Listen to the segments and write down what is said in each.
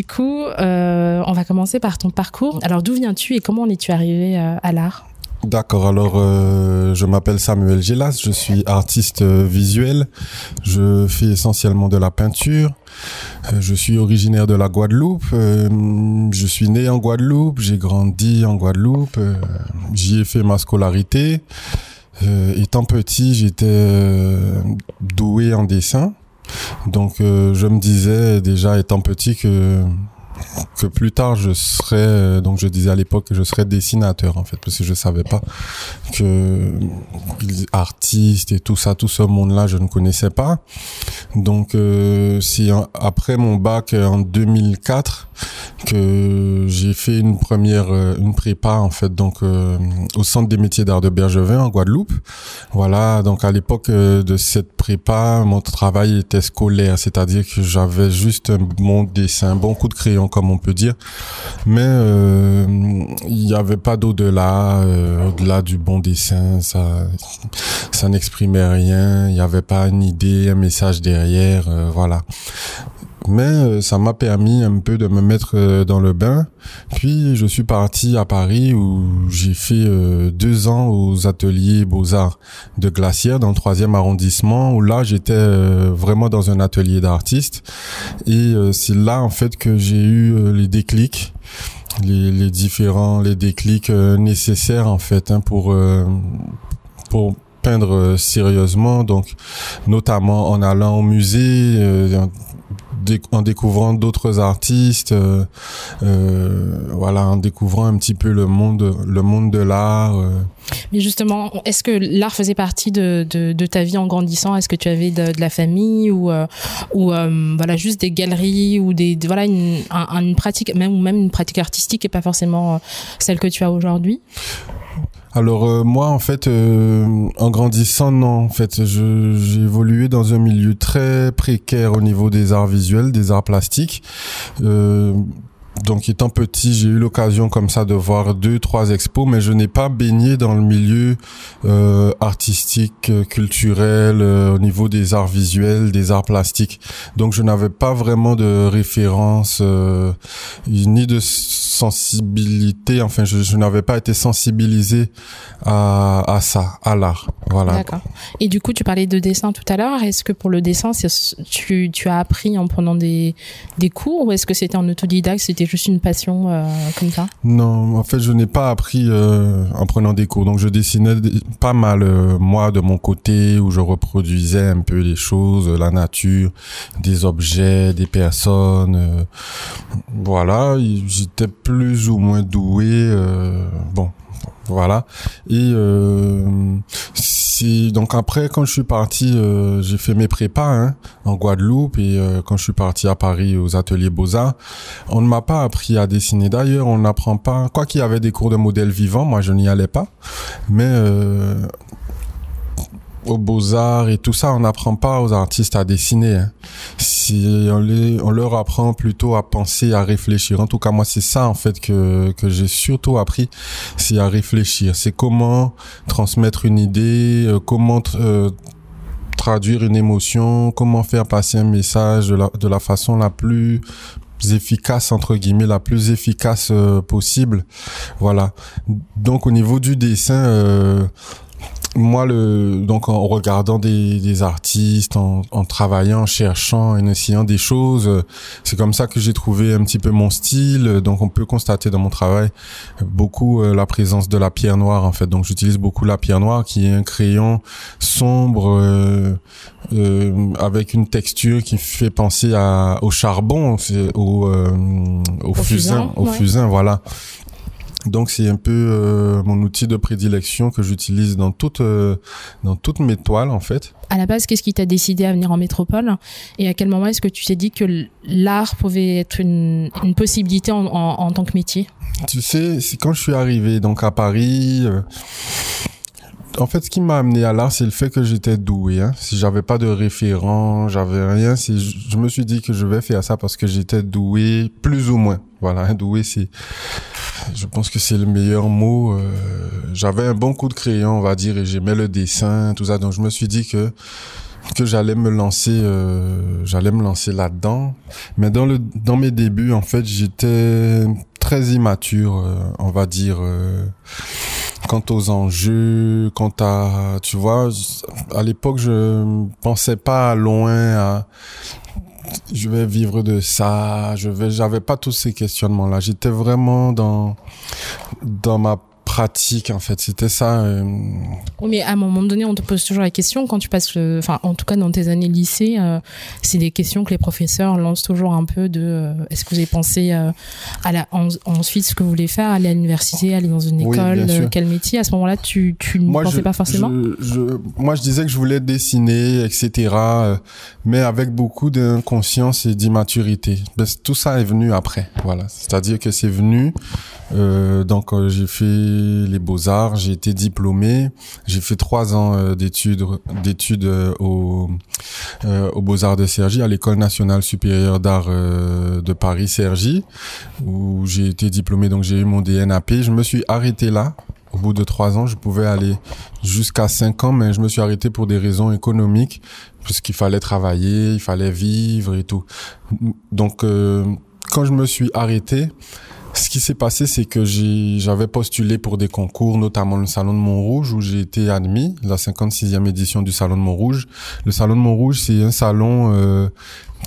Du coup, euh, on va commencer par ton parcours. Alors d'où viens-tu et comment en es-tu arrivé euh, à l'art? D'accord, alors euh, je m'appelle Samuel Gélas, je suis artiste visuel, je fais essentiellement de la peinture, je suis originaire de la Guadeloupe, je suis né en Guadeloupe, j'ai grandi en Guadeloupe, j'y ai fait ma scolarité. étant petit, j'étais doué en dessin, donc je me disais déjà étant petit que que plus tard je serais euh, donc je disais à l'époque que je serais dessinateur en fait parce que je savais pas que artiste et tout ça tout ce monde là je ne connaissais pas. Donc euh, c'est après mon bac en 2004 que j'ai fait une première euh, une prépa en fait donc euh, au centre des métiers d'art de Bergevin en Guadeloupe voilà donc à l'époque de cette prépa mon travail était scolaire c'est-à-dire que j'avais juste mon dessin un bon coup de crayon comme on peut dire. Mais euh, il n'y avait pas d'au-delà, euh, au-delà du bon dessin, ça, ça n'exprimait rien. Il n'y avait pas une idée, un message derrière, euh, voilà mais ça m'a permis un peu de me mettre dans le bain. Puis je suis parti à Paris où j'ai fait deux ans aux ateliers Beaux-Arts de Glacière dans le troisième arrondissement où là j'étais vraiment dans un atelier d'artiste et c'est là en fait que j'ai eu euh, les déclics, les, différents les déclics euh, nécessaires en fait hein, pour euh, pour peindre sérieusement donc notamment en allant au musée en découvrant d'autres artistes, euh, euh, voilà, en découvrant un petit peu le monde, le monde de l'art. Euh. Mais justement, est-ce que l'art faisait partie de, de, de, ta vie en grandissant? Est-ce que tu avais de, la famille ou, ou voilà juste des galeries ou des voilà une, une pratique même ou même une pratique artistique et pas forcément celle que tu as aujourd'hui? Alors euh, moi en fait euh, en grandissant non en fait j'ai évolué dans un milieu très précaire au niveau des arts visuels des arts plastiques. Euh, donc étant petit, j'ai eu l'occasion comme ça de voir deux, trois expos, mais je n'ai pas baigné dans le milieu euh, artistique, euh, culturel, euh, au niveau des arts visuels, des arts plastiques. Donc je n'avais pas vraiment de référence ni de sensibilité. Enfin, je, je n'avais pas été sensibilisé à, à ça, à l'art. Voilà. D'accord. Et du coup, tu parlais de dessin tout à l'heure. Est-ce que pour le dessin, tu, tu as appris en prenant des, des cours ou est-ce que c'était en autodidacte, juste une passion euh, comme ça? Non, en fait, je n'ai pas appris euh, en prenant des cours. Donc, je dessinais pas mal euh, moi de mon côté où je reproduisais un peu les choses, la nature, des objets, des personnes. voilà, j'étais plus ou moins doué. bon, voilà. Et donc après quand je suis parti, euh, j'ai fait mes prépas hein, en Guadeloupe et euh, quand je suis parti à Paris aux ateliers Beaux Arts, on ne m'a pas appris à dessiner. D'ailleurs, on n'apprend pas. Quoi qu'il y avait des cours de modèle vivant, moi je n'y allais pas, mais euh, aux beaux-arts et tout ça, on n'apprend pas aux artistes à dessiner. Hein. Si on, les, on leur apprend plutôt à penser, à réfléchir. En tout cas, moi, c'est ça en fait que, que j'ai surtout appris, c'est à réfléchir. C'est comment transmettre une idée, euh, comment euh, traduire une émotion, comment faire passer un message de la, de la façon la plus efficace entre guillemets la plus efficace euh, possible voilà donc au niveau du dessin moi, le, donc en regardant des, des artistes, en, en, travaillant, en cherchant, en essayant des choses, euh, c'est comme ça que j'ai trouvé un petit peu mon style. Donc, on peut constater dans mon travail beaucoup euh, la présence de la pierre noire, en fait. Donc, j'utilise beaucoup la pierre noire, qui est un crayon sombre euh, euh avec une texture qui fait penser à, au charbon, au, au, au, fusain, au fusain, voilà. Donc c'est un peu euh, mon outil de prédilection que j'utilise dans toutes euh, dans toutes mes toiles en fait. À la base, qu'est-ce qui t'a décidé à venir en métropole? Et à quel moment est-ce que tu t'es dit que l'art pouvait être une, une possibilité en, en, en, tant que métier? Tu sais, c'est quand je suis arrivé donc à Paris. Euh, en fait, ce qui m'a amené à l'art, c'est le fait que j'étais doué. Hein. Si j'avais pas de référent, j'avais rien. Si je me suis dit que je vais faire ça parce que j'étais doué, plus ou moins. Voilà, doué, c'est, je pense que c'est le meilleur mot. Euh, j'avais un bon coup de crayon, on va dire, et j'aimais le dessin, tout ça. Donc je me suis dit que j'allais me lancer, euh, j'allais me lancer là-dedans. Mais dans le dans mes débuts, en fait, j'étais très immature, euh, on va dire. Quant aux enjeux, quant à, tu vois, à l'époque, je pensais pas loin à, je vais vivre de ça, je vais, j'avais pas tous ces questionnements-là. J'étais vraiment dans, dans ma pratique en fait. C'était ça euh... oui mais à un moment donné on te pose toujours la question quand tu passes enfin en tout cas dans tes années lycée euh, c'est des questions que les professeurs lancent toujours un peu de euh, est-ce que vous avez pensé à la en, ensuite ce que vous voulez faire aller à l'université aller dans une école oui, quel métier? À ce moment-là tu tu ne pensais je, pas forcément? je, je, moi je disais que je voulais dessiner etc mais avec beaucoup d'inconscience et d'immaturité. Tout ça est venu après voilà. C'est-à-dire que c'est venu donc j'ai fait les beaux-arts, j'ai été diplômé, j'ai fait trois ans euh, d'études d'études euh, au, euh, aux beaux-arts de Cergy, à l'école nationale supérieure d'art euh, de Paris Cergy, où j'ai été diplômé, donc j'ai eu mon DNAP. Je me suis arrêté là. Au bout de trois ans, je pouvais aller jusqu'à cinq ans, mais je me suis arrêté pour des raisons économiques, puisqu'il fallait travailler, il fallait vivre et tout. Donc, quand je me suis arrêté, ce qui s'est passé, c'est que j'avais postulé pour des concours, notamment le Salon de Montrouge, où j'ai été admis, la 56e édition du Salon de Montrouge. Le Salon de Montrouge, c'est un salon euh,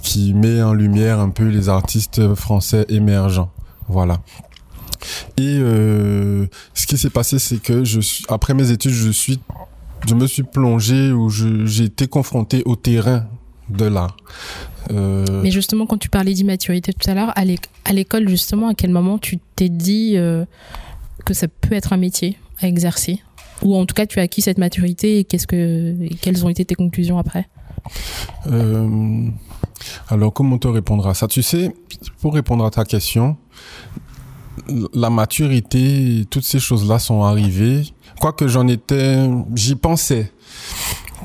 qui met en lumière un peu les artistes français émergents. Voilà. Et euh, ce qui s'est passé, c'est que je après mes études, je suis, je me suis plongé ou j'ai été confronté au terrain de l'art. Euh... Mais justement, quand tu parlais d'immaturité tout à l'heure, à l'école, justement, à quel moment tu t'es dit euh, que ça peut être un métier à exercer? Ou en tout cas, tu as acquis cette maturité et, qu'est-ce que, et quelles ont été tes conclusions après? Euh, Alors, comment te répondre à ça? Tu sais, pour répondre à ta question, la maturité, toutes ces choses-là sont arrivées. Quoique j'en étais, j'y pensais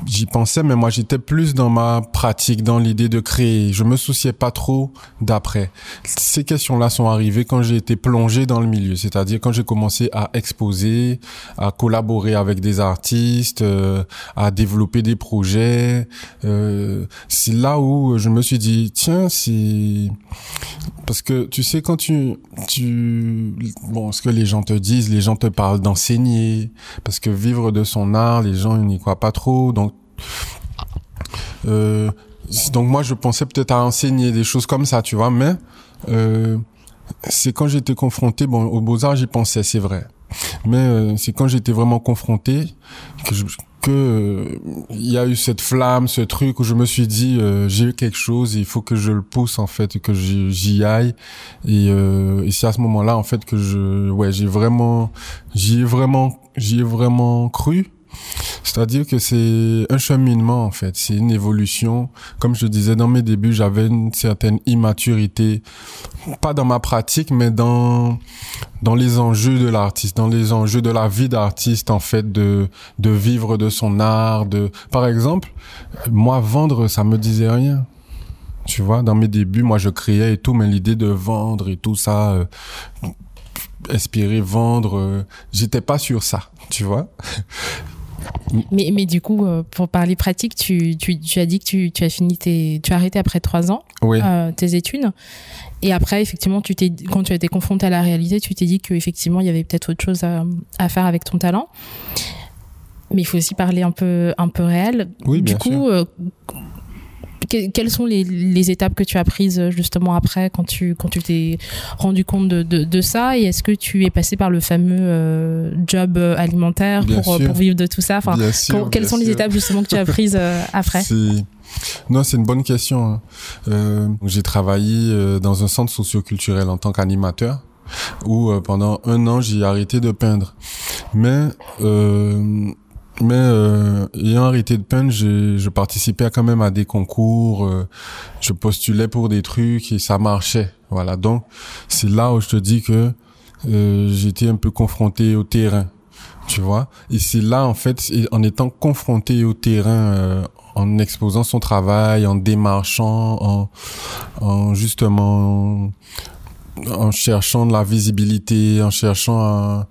j'y pensais, mais moi j'étais plus dans ma pratique, dans l'idée de créer. Je me souciais pas trop d'après. Ces questions-là sont arrivées quand j'ai été plongé dans le milieu, c'est-à-dire quand j'ai commencé à exposer, à collaborer avec des artistes, euh, à développer des projets. Euh, c'est là où je me suis dit, tiens, c'est parce que tu sais quand tu tu bon ce que les gens te disent, les gens te parlent d'enseigner parce que vivre de son art, les gens n'y croient pas trop, donc euh, donc moi je pensais peut-être à enseigner des choses comme ça, tu vois, mais euh, c'est quand j'étais confronté, bon, aux beaux-arts j'y pensais, c'est vrai. Mais euh, c'est quand j'étais vraiment confronté que je, que il y a eu cette flamme, ce truc où je me suis dit euh, j'ai quelque chose, il faut que je le pousse en fait, que j'y aille. Et, euh, et c'est à ce moment-là en fait que je ouais j'ai vraiment j'y ai vraiment j'y ai vraiment cru c'est-à-dire que c'est un cheminement en fait, c'est une évolution. Comme je disais dans mes débuts, j'avais une certaine immaturité, pas dans ma pratique, mais dans dans les enjeux de l'artiste, dans les enjeux de la vie d'artiste en fait, de de vivre de son art. De par exemple, moi vendre, ça me disait rien. Tu vois, dans mes débuts, moi je créais et tout, mais l'idée de vendre et tout ça. Euh, espérer vendre, euh, j'étais pas sur ça, tu vois. Mais, mais du coup, euh, pour parler pratique, tu, tu, tu as dit que tu, tu as fini tes, tu as arrêté après trois ans oui. euh, tes études. Et après, effectivement, tu t'es, quand tu as été confronté à la réalité, tu t'es dit qu'effectivement, il y avait peut-être autre chose à, à faire avec ton talent. Mais il faut aussi parler un peu, un peu réel. Oui, du bien coup, sûr. euh, que- quelles sont les, les étapes que tu as prises justement après quand tu quand tu t'es rendu compte de, de, de ça? Et est-ce que tu es passé par le fameux euh, job euh, alimentaire Bien pour, euh, sûr. pour vivre de tout ça? Enfin Bien sûr, quand- quelles bien sont les étapes justement que tu as prises euh, après? Non, c'est une bonne question. hein. Euh, j'ai travaillé euh, dans un centre socioculturel en tant qu'animateur, où euh, pendant un an j'ai arrêté de peindre. Mais euh, mais euh, ayant arrêté de peindre, je participais quand même à des concours, euh, je postulais pour des trucs et ça marchait. Voilà, donc c'est là où je te dis que euh, j'étais un peu confronté au terrain tu vois? Et c'est là, en fait, en étant confronté au terrain, euh, en exposant son travail, en démarchant, en, en justement en cherchant de la visibilité, en cherchant à,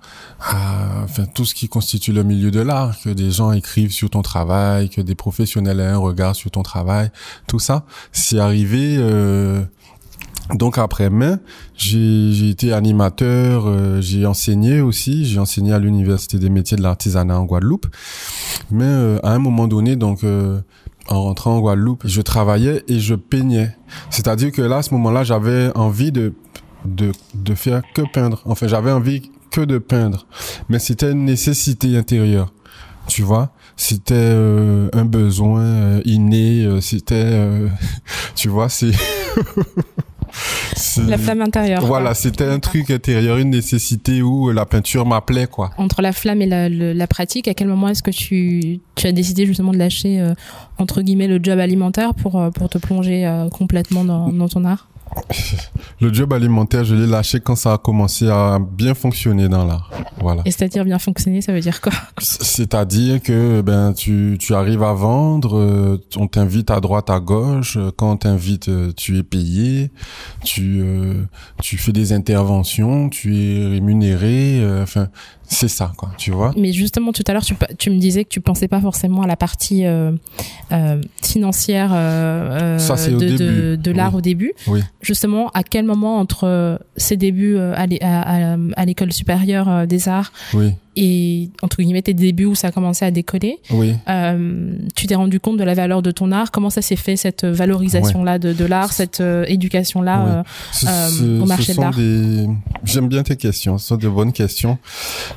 enfin tout ce qui constitue le milieu de l'art, que des gens écrivent sur ton travail, que des professionnels aient un regard sur ton travail, tout ça, c'est arrivé. Euh, donc après mai, j'ai été animateur, euh, j'ai enseigné aussi, j'ai enseigné à l'université des métiers de l'artisanat en Guadeloupe. Mais euh, à un moment donné, donc en rentrant en Guadeloupe, je travaillais et je peignais. C'est-à-dire que là, à ce moment-là, j'avais envie de de, de faire que peindre. Enfin, j'avais envie que de peindre. Mais c'était une nécessité intérieure. Tu vois, c'était euh, un besoin euh, inné, euh, c'était tu vois, c'est la flamme intérieure. Voilà, c'était un truc intérieur, une nécessité où la peinture m'appelait quoi. Entre la flamme et la, la pratique, à quel moment est-ce que tu, tu as décidé justement de lâcher entre guillemets le job alimentaire pour pour te plonger complètement dans, dans ton art? Le job alimentaire, je l'ai lâché quand ça a commencé à bien fonctionner dans l'art. Voilà. Et c'est-à-dire bien fonctionner, ça veut dire quoi C'est-à-dire que ben tu tu arrives à vendre, euh, on t'invite à droite à gauche, quand on t'invite, euh, tu es payé, tu euh, tu fais des interventions, tu es rémunéré, enfin c'est ça, quoi, tu vois. Mais justement, tout à l'heure, tu, tu, me disais que tu pensais pas forcément à la partie euh, euh, financière euh, euh de, de, de l'art au début. Oui. Justement, à quel moment entre ses débuts euh, à l'école supérieure des arts oui et entre guillemets tes débuts où ça a commencé à décoller. Oui. Euh, tu t'es rendu compte de la valeur de ton art. Comment ça s'est fait cette valorisation là de, de l'art, cette euh, éducation là euh, au marché de l'art des... J'aime bien tes questions. Ce sont de bonnes questions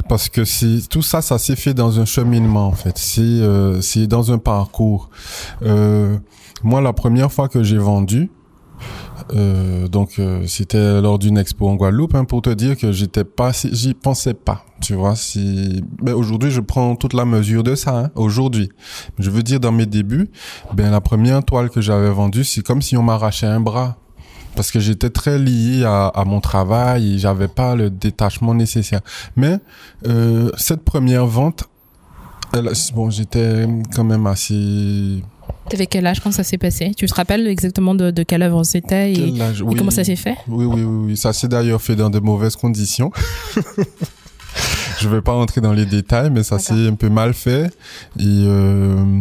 parce que c'est tout ça, ça s'est fait dans un cheminement en fait. C'est euh, c'est dans un parcours. moi, la première fois que j'ai vendu, euh, donc euh, c'était lors d'une expo en Guadeloupe hein, pour te dire que j'étais pas j'y pensais pas tu vois si mais aujourd'hui je prends toute la mesure de ça hein, aujourd'hui. Je veux dire dans mes débuts ben la première toile que j'avais vendue c'est comme si on m'arrachait un bras parce que j'étais très lié à, mon travail et j'avais pas le détachement nécessaire. Mais euh, cette première vente bon j'étais quand même assez T'avais quel âge quand ça s'est passé? Tu te rappelles exactement de, de quelle œuvre c'était et, et, comment ça s'est fait? Oui, oui, oui, oui. Ça s'est d'ailleurs fait dans de mauvaises conditions. je vais pas rentrer dans les détails, mais ça s'est un peu mal fait. Et euh,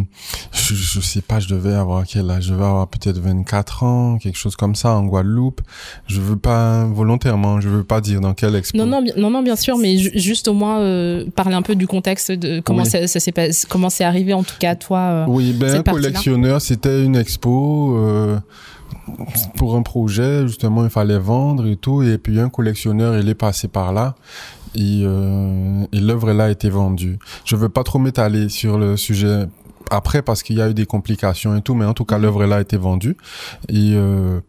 je, je sais pas, je devais avoir quel âge? Je devais avoir peut-être 24 ans, quelque chose comme ça, en Guadeloupe. Je veux pas volontairement, je veux pas dire dans quel expo. Non, non, non, non, bien sûr, mais juste au moins euh, parler un peu du contexte de comment ça, ça s'est passé, comment c'est arrivé en tout cas à toi. Euh, oui, ben un collectionneur, c'était une expo. Euh, pour un projet, justement, il fallait vendre et tout. Et puis un collectionneur, il est passé par là et, euh, et l'œuvre là a été vendue. Je veux pas trop m'étaler sur le sujet après parce qu'il y a eu des complications et tout, mais en tout cas mhm. l'œuvre là a été vendue et euh,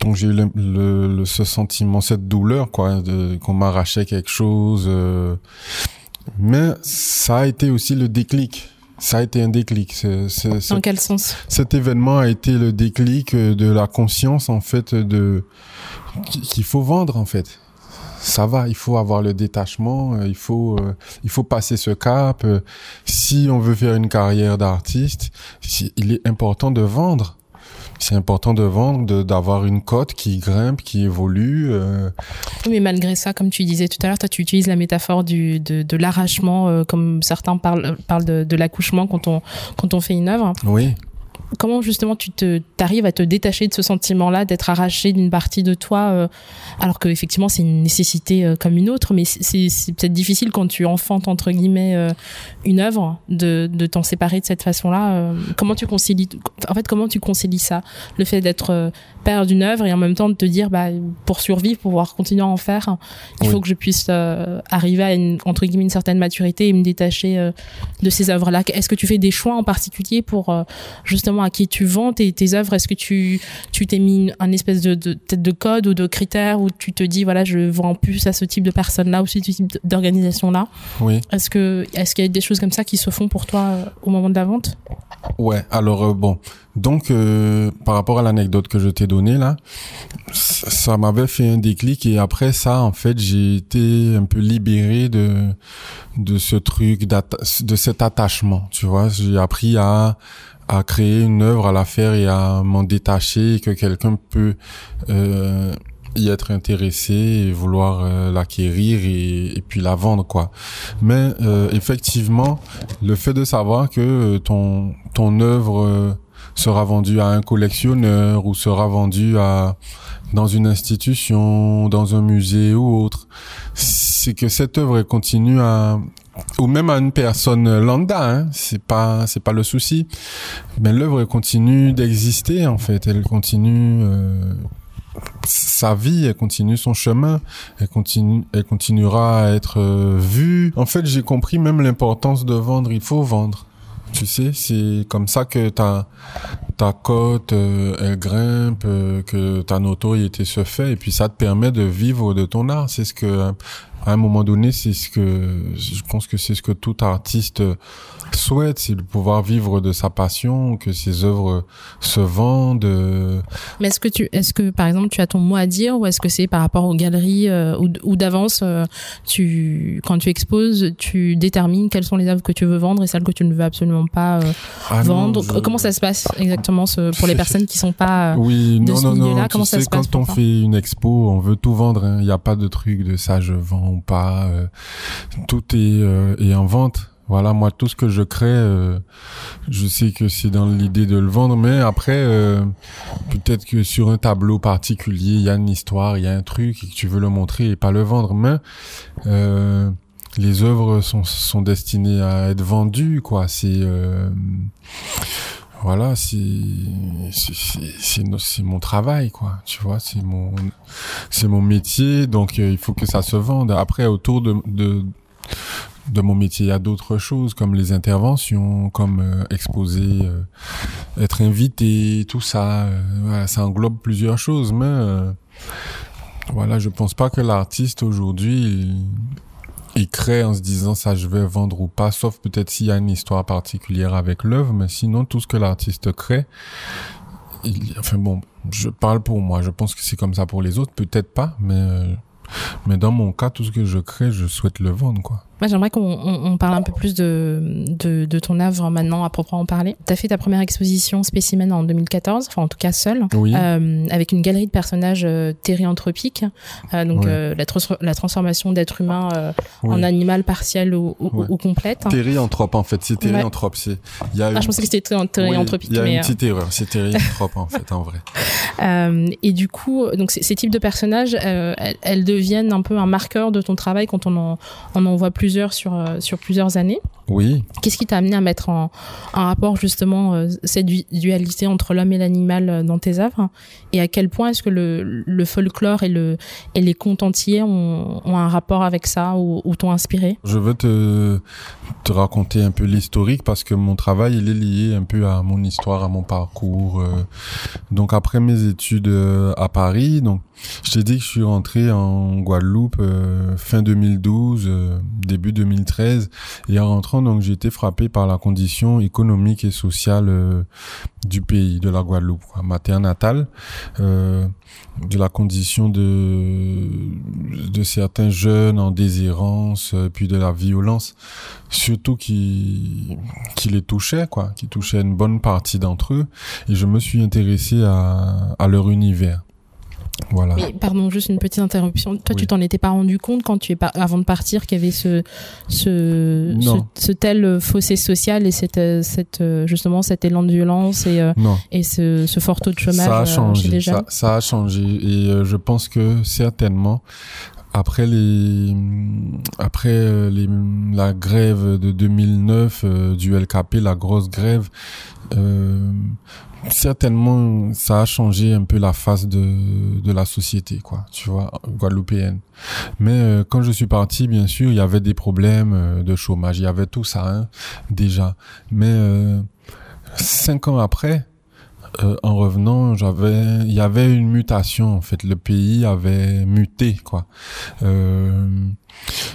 donc j'ai eu le, le, ce sentiment, cette douleur quoi, qu'on m'arrachait quelque chose. Euh, mais ça a été aussi le déclic. Ça a été un déclic. C'est, c'est, Dans quel sens? Cet événement a été le déclic de la conscience en fait de qu'il faut vendre en fait ça va, il faut avoir le détachement, euh, il faut euh, il faut passer ce cap. Euh, si on veut faire une carrière d'artiste, il est important de vendre. C'est important de vendre, d'avoir une cote qui grimpe, qui évolue. Mais malgré ça, comme tu disais tout à l'heure, toi tu utilises la métaphore du, de, de l'arrachement, comme certains parlent, parlent de, de l'accouchement quand on, quand on fait une œuvre. Oui comment justement tu te t'arrives à te détacher de ce sentiment-là, d'être arraché d'une partie de toi, euh, alors que effectivement c'est une nécessité euh, comme une autre, mais c'est peut-être difficile quand tu enfantes entre guillemets euh, une œuvre de, de t'en séparer de cette façon-là. comment tu concilies, en fait, comment tu concilies ça, le fait d'être père d'une œuvre et en même temps de te dire, bah, pour survivre, pour pouvoir continuer à en faire, il faut que je puisse arriver à une, entre guillemets une certaine maturité et me détacher de ces œuvres-là. Est-ce que tu fais des choix en particulier pour justement à qui tu vends tes, tes œuvres Est-ce que tu tu t'es mis un espèce de de, de code ou de critères où tu te dis voilà je vends plus à ce type de personnes là ou ce type d'organisation là Oui. Est-ce que est-ce qu'il y a des choses comme ça qui se font pour toi euh, au moment de la vente? Ouais. Alors euh, bon, donc euh, par rapport à l'anecdote que je t'ai donnée là, ça m'avait fait un déclic et après ça en fait j'ai été un peu libéré de de ce truc de cet attachement. Tu vois, j'ai appris à à créer une œuvre, à la faire et à m'en détacher, que quelqu'un peut euh, y être intéressé et vouloir euh, l'acquérir et, puis la vendre quoi. Mais euh, effectivement, le fait de savoir que ton ton œuvre sera vendue à un collectionneur ou sera vendue à dans une institution, dans un musée ou autre, c'est que cette œuvre continue à ou même à une personne lambda, hein, c'est pas c'est pas le souci. Mais l'œuvre continue d'exister en fait, elle continue euh, sa vie, elle continue son chemin, elle continue, elle continuera à être euh, vue. En fait, j'ai compris même l'importance de vendre. Il faut vendre. Tu sais, c'est comme ça que ta ta cote euh, elle grimpe, que ta notoriété se fait, et puis ça te permet de vivre de ton art. C'est ce que à un moment donné, c'est ce que je pense que c'est ce que tout artiste souhaite, c'est de pouvoir vivre de sa passion, que ses œuvres se vendent. Mais est-ce que tu, est-ce que par exemple tu as ton mot à dire ou est-ce que c'est par rapport aux galeries euh, ou, d'avance, euh, tu, quand tu exposes, tu détermines quelles sont les œuvres que tu veux vendre et celles que tu ne veux absolument pas euh, ah vendre? Comment ça se passe exactement ce, pour les personnes qui sont pas oui, de non, ce milieu-là? Comment ça sais, se passe Quand on fait une expo, on veut tout vendre. hein. Il n'y a pas de truc de ça je vends ou pas. tout est, est en vente. Voilà, moi, tout ce que je crée, euh, je sais que c'est dans l'idée de le vendre, mais après, euh, peut-être que sur un tableau particulier, il y a une histoire, il y a un truc et que tu veux le montrer et pas le vendre. Mais euh, les œuvres sont, sont destinées à être vendues, quoi. C'est voilà, c'est c'est mon travail, quoi. Tu vois, c'est mon c'est mon métier, donc il faut que ça se vende. Après, autour de, de de mon métier, il a d'autres choses comme les interventions, comme euh, exposer, euh, être invité, tout ça. Euh, ça englobe plusieurs choses, mais voilà, je pense pas que l'artiste aujourd'hui il, crée en se disant ça je vais vendre ou pas, sauf peut-être s'il y a une histoire particulière avec l'œuvre, mais sinon tout ce que l'artiste crée, enfin bon, je parle pour moi, je pense que c'est comme ça pour les autres, peut-être pas, mais mais dans mon cas, tout ce que je crée, je souhaite le vendre, quoi. Moi, j'aimerais qu'on on, parle un peu plus de, de, de, ton œuvre maintenant à proprement parler. Tu as fait ta première exposition spécimen en 2014, enfin en tout cas seule, euh, avec une galerie de personnages euh, terrianthropiques, euh, donc euh, la, la, transformation d'être humain en animal partiel ou, ou, ou complète. Terrianthrope en fait, c'est Il y a ah, je pensais que c'était terrianthropique. Il y a une petite erreur, c'est terrianthrope en fait, en vrai. et du coup, donc ces, types de personnages, elles, elles, deviennent un peu un marqueur de ton travail quand on en, on en voit plus euh, sur plusieurs années. Oui. Qu'est-ce qui t'a amené à mettre en, rapport justement euh, cette dualité entre l'homme et l'animal euh, dans tes œuvres? Et à quel point est-ce que le, le, folklore et, le, et les contes entiers ont, ont un rapport avec ça ou, ou t'ont inspiré? Je veux te, te raconter un peu l'historique parce que mon travail il est lié un peu à mon histoire, à mon parcours. donc après mes études à Paris, donc je t'ai dit que je suis rentré en Guadeloupe fin 2012, début 2013 et en rentrant donc j'ai été frappé par la condition économique et sociale euh, du pays de la Guadeloupe ma terre natale euh, de la condition de de certains jeunes en déshérence euh, puis de la violence surtout qui qui les touchait quoi qui touchait une bonne partie d'entre eux et je me suis intéressé à leur univers voilà. Mais pardon, juste une petite interruption. Toi, tu t'en étais pas rendu compte quand tu es avant de partir qu'il y avait ce ce, ce, tel fossé social et cette cette justement cet élan de violence et euh, et ce, ce fort taux de chômage ça a euh, changé, Ça, ça, a changé. Et euh, je pense que certainement après les après les, la grève de 2009 du LKP, la grosse grève, euh, certainement ça a changé un peu la face de de la société quoi tu vois guadeloupéenne mais euh, quand je suis parti bien sûr il y avait des problèmes euh, de chômage il y avait tout ça hein, déjà mais euh, cinq ans après en revenant, j'avais, il y avait une mutation en fait. Le pays avait muté quoi.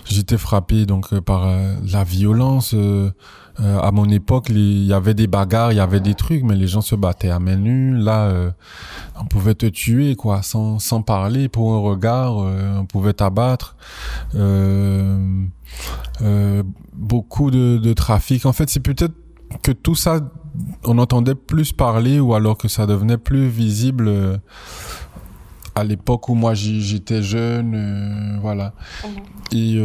J'étais frappé donc par la violence euh, à mon époque, il y avait des bagarres, il y avait des trucs, mais les gens se battaient à main nue. Là, euh, on pouvait te tuer, quoi, sans, sans parler. Pour un regard, euh, on pouvait t'abattre. beaucoup de, de trafic. En fait, c'est peut-être que tout ça, on entendait plus parler, ou alors que ça devenait plus visible à l'époque où moi j'étais jeune, voilà. Mhm. Et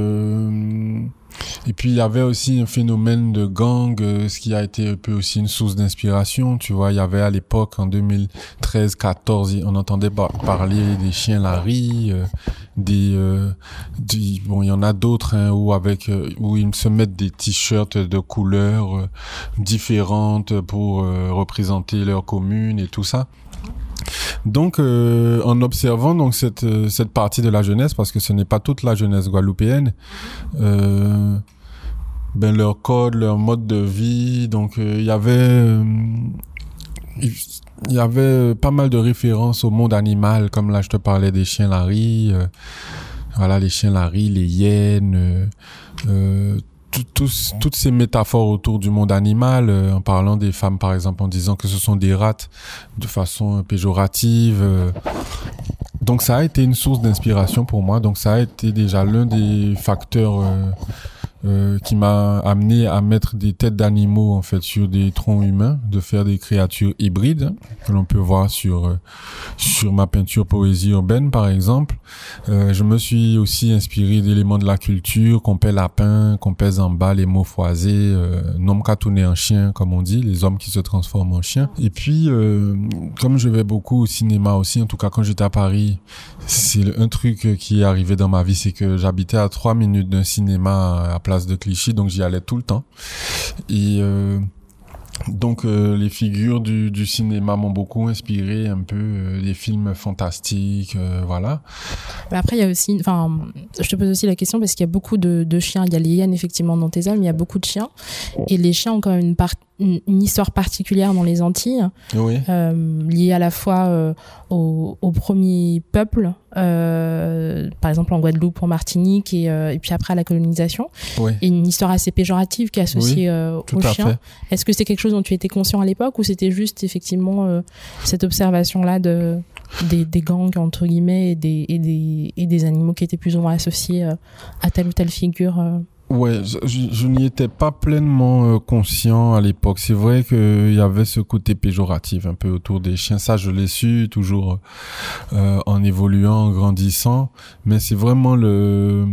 et puis il y avait aussi un phénomène de gang, euh, ce qui a été un peu aussi une source d'inspiration. Tu vois, il y avait à l'époque en 2013-14, on entendait parler des chiens Larry, euh, euh, des, bon, il y en a d'autres hein, où avec où ils se mettent des t-shirts de couleurs différentes pour représenter leur commune et tout ça. Donc, euh, en observant donc cette euh, cette partie de la jeunesse, parce que ce n'est pas toute la jeunesse guadeloupéenne, euh, ben leur code, leur mode de vie, donc il y avait il y avait pas mal de références au monde animal, comme là je te parlais des chiens Larry, voilà les chiens Larry, les hyènes toutes ces métaphores autour du monde animal, euh, en parlant des femmes par exemple, en disant que ce sont des rats de façon péjorative. Euh. donc ça a été une source d'inspiration pour moi. Donc ça a été déjà l'un des facteurs euh, qui m'a amené à mettre des têtes d'animaux en fait sur des troncs humains, de faire des créatures hybrides que l'on peut voir sur euh, sur ma peinture poésie urbaine par exemple. Euh, je me suis aussi inspiré d'éléments de la culture, qu'on paie lapin, qu'on pèse en bas les mots foisés, nom en chien comme on dit, les hommes qui se transforment en chiens. Et puis comme je vais beaucoup au cinéma aussi, en tout cas quand j'étais à Paris, c'est un truc qui est arrivé dans ma vie, c'est que j'habitais à trois minutes d'un cinéma à place de Clichy, donc j'y allais tout le temps. Et euh, donc euh, les figures du, cinéma m'ont beaucoup inspiré un peu euh, les films fantastiques, voilà. après il y a aussi, enfin, je te pose aussi la question parce qu'il y a beaucoup de, chiens. Il y a les hyènes effectivement dans tes âmes, il y a beaucoup de chiens et les chiens ont quand même une part une, histoire particulière dans les Antilles, euh, liée à la fois euh, au, au, premier peuple, euh, par exemple en Guadeloupe, en Martinique, et, euh, et puis après à la colonisation, et une histoire assez péjorative qui est associée euh, aux chiens. Est-ce que c'est quelque chose dont tu étais conscient à l'époque, ou c'était juste effectivement cette observation-là de des, des, gangs entre guillemets et des, et des, et des animaux qui étaient plus ou moins associés à telle ou telle figure Ouais, je, je, n'y étais pas pleinement euh, conscient à l'époque. C'est vrai qu'il y avait ce côté péjoratif un peu autour des chiens. Ça, je l'ai su toujours euh, en évoluant, en grandissant. Mais c'est vraiment le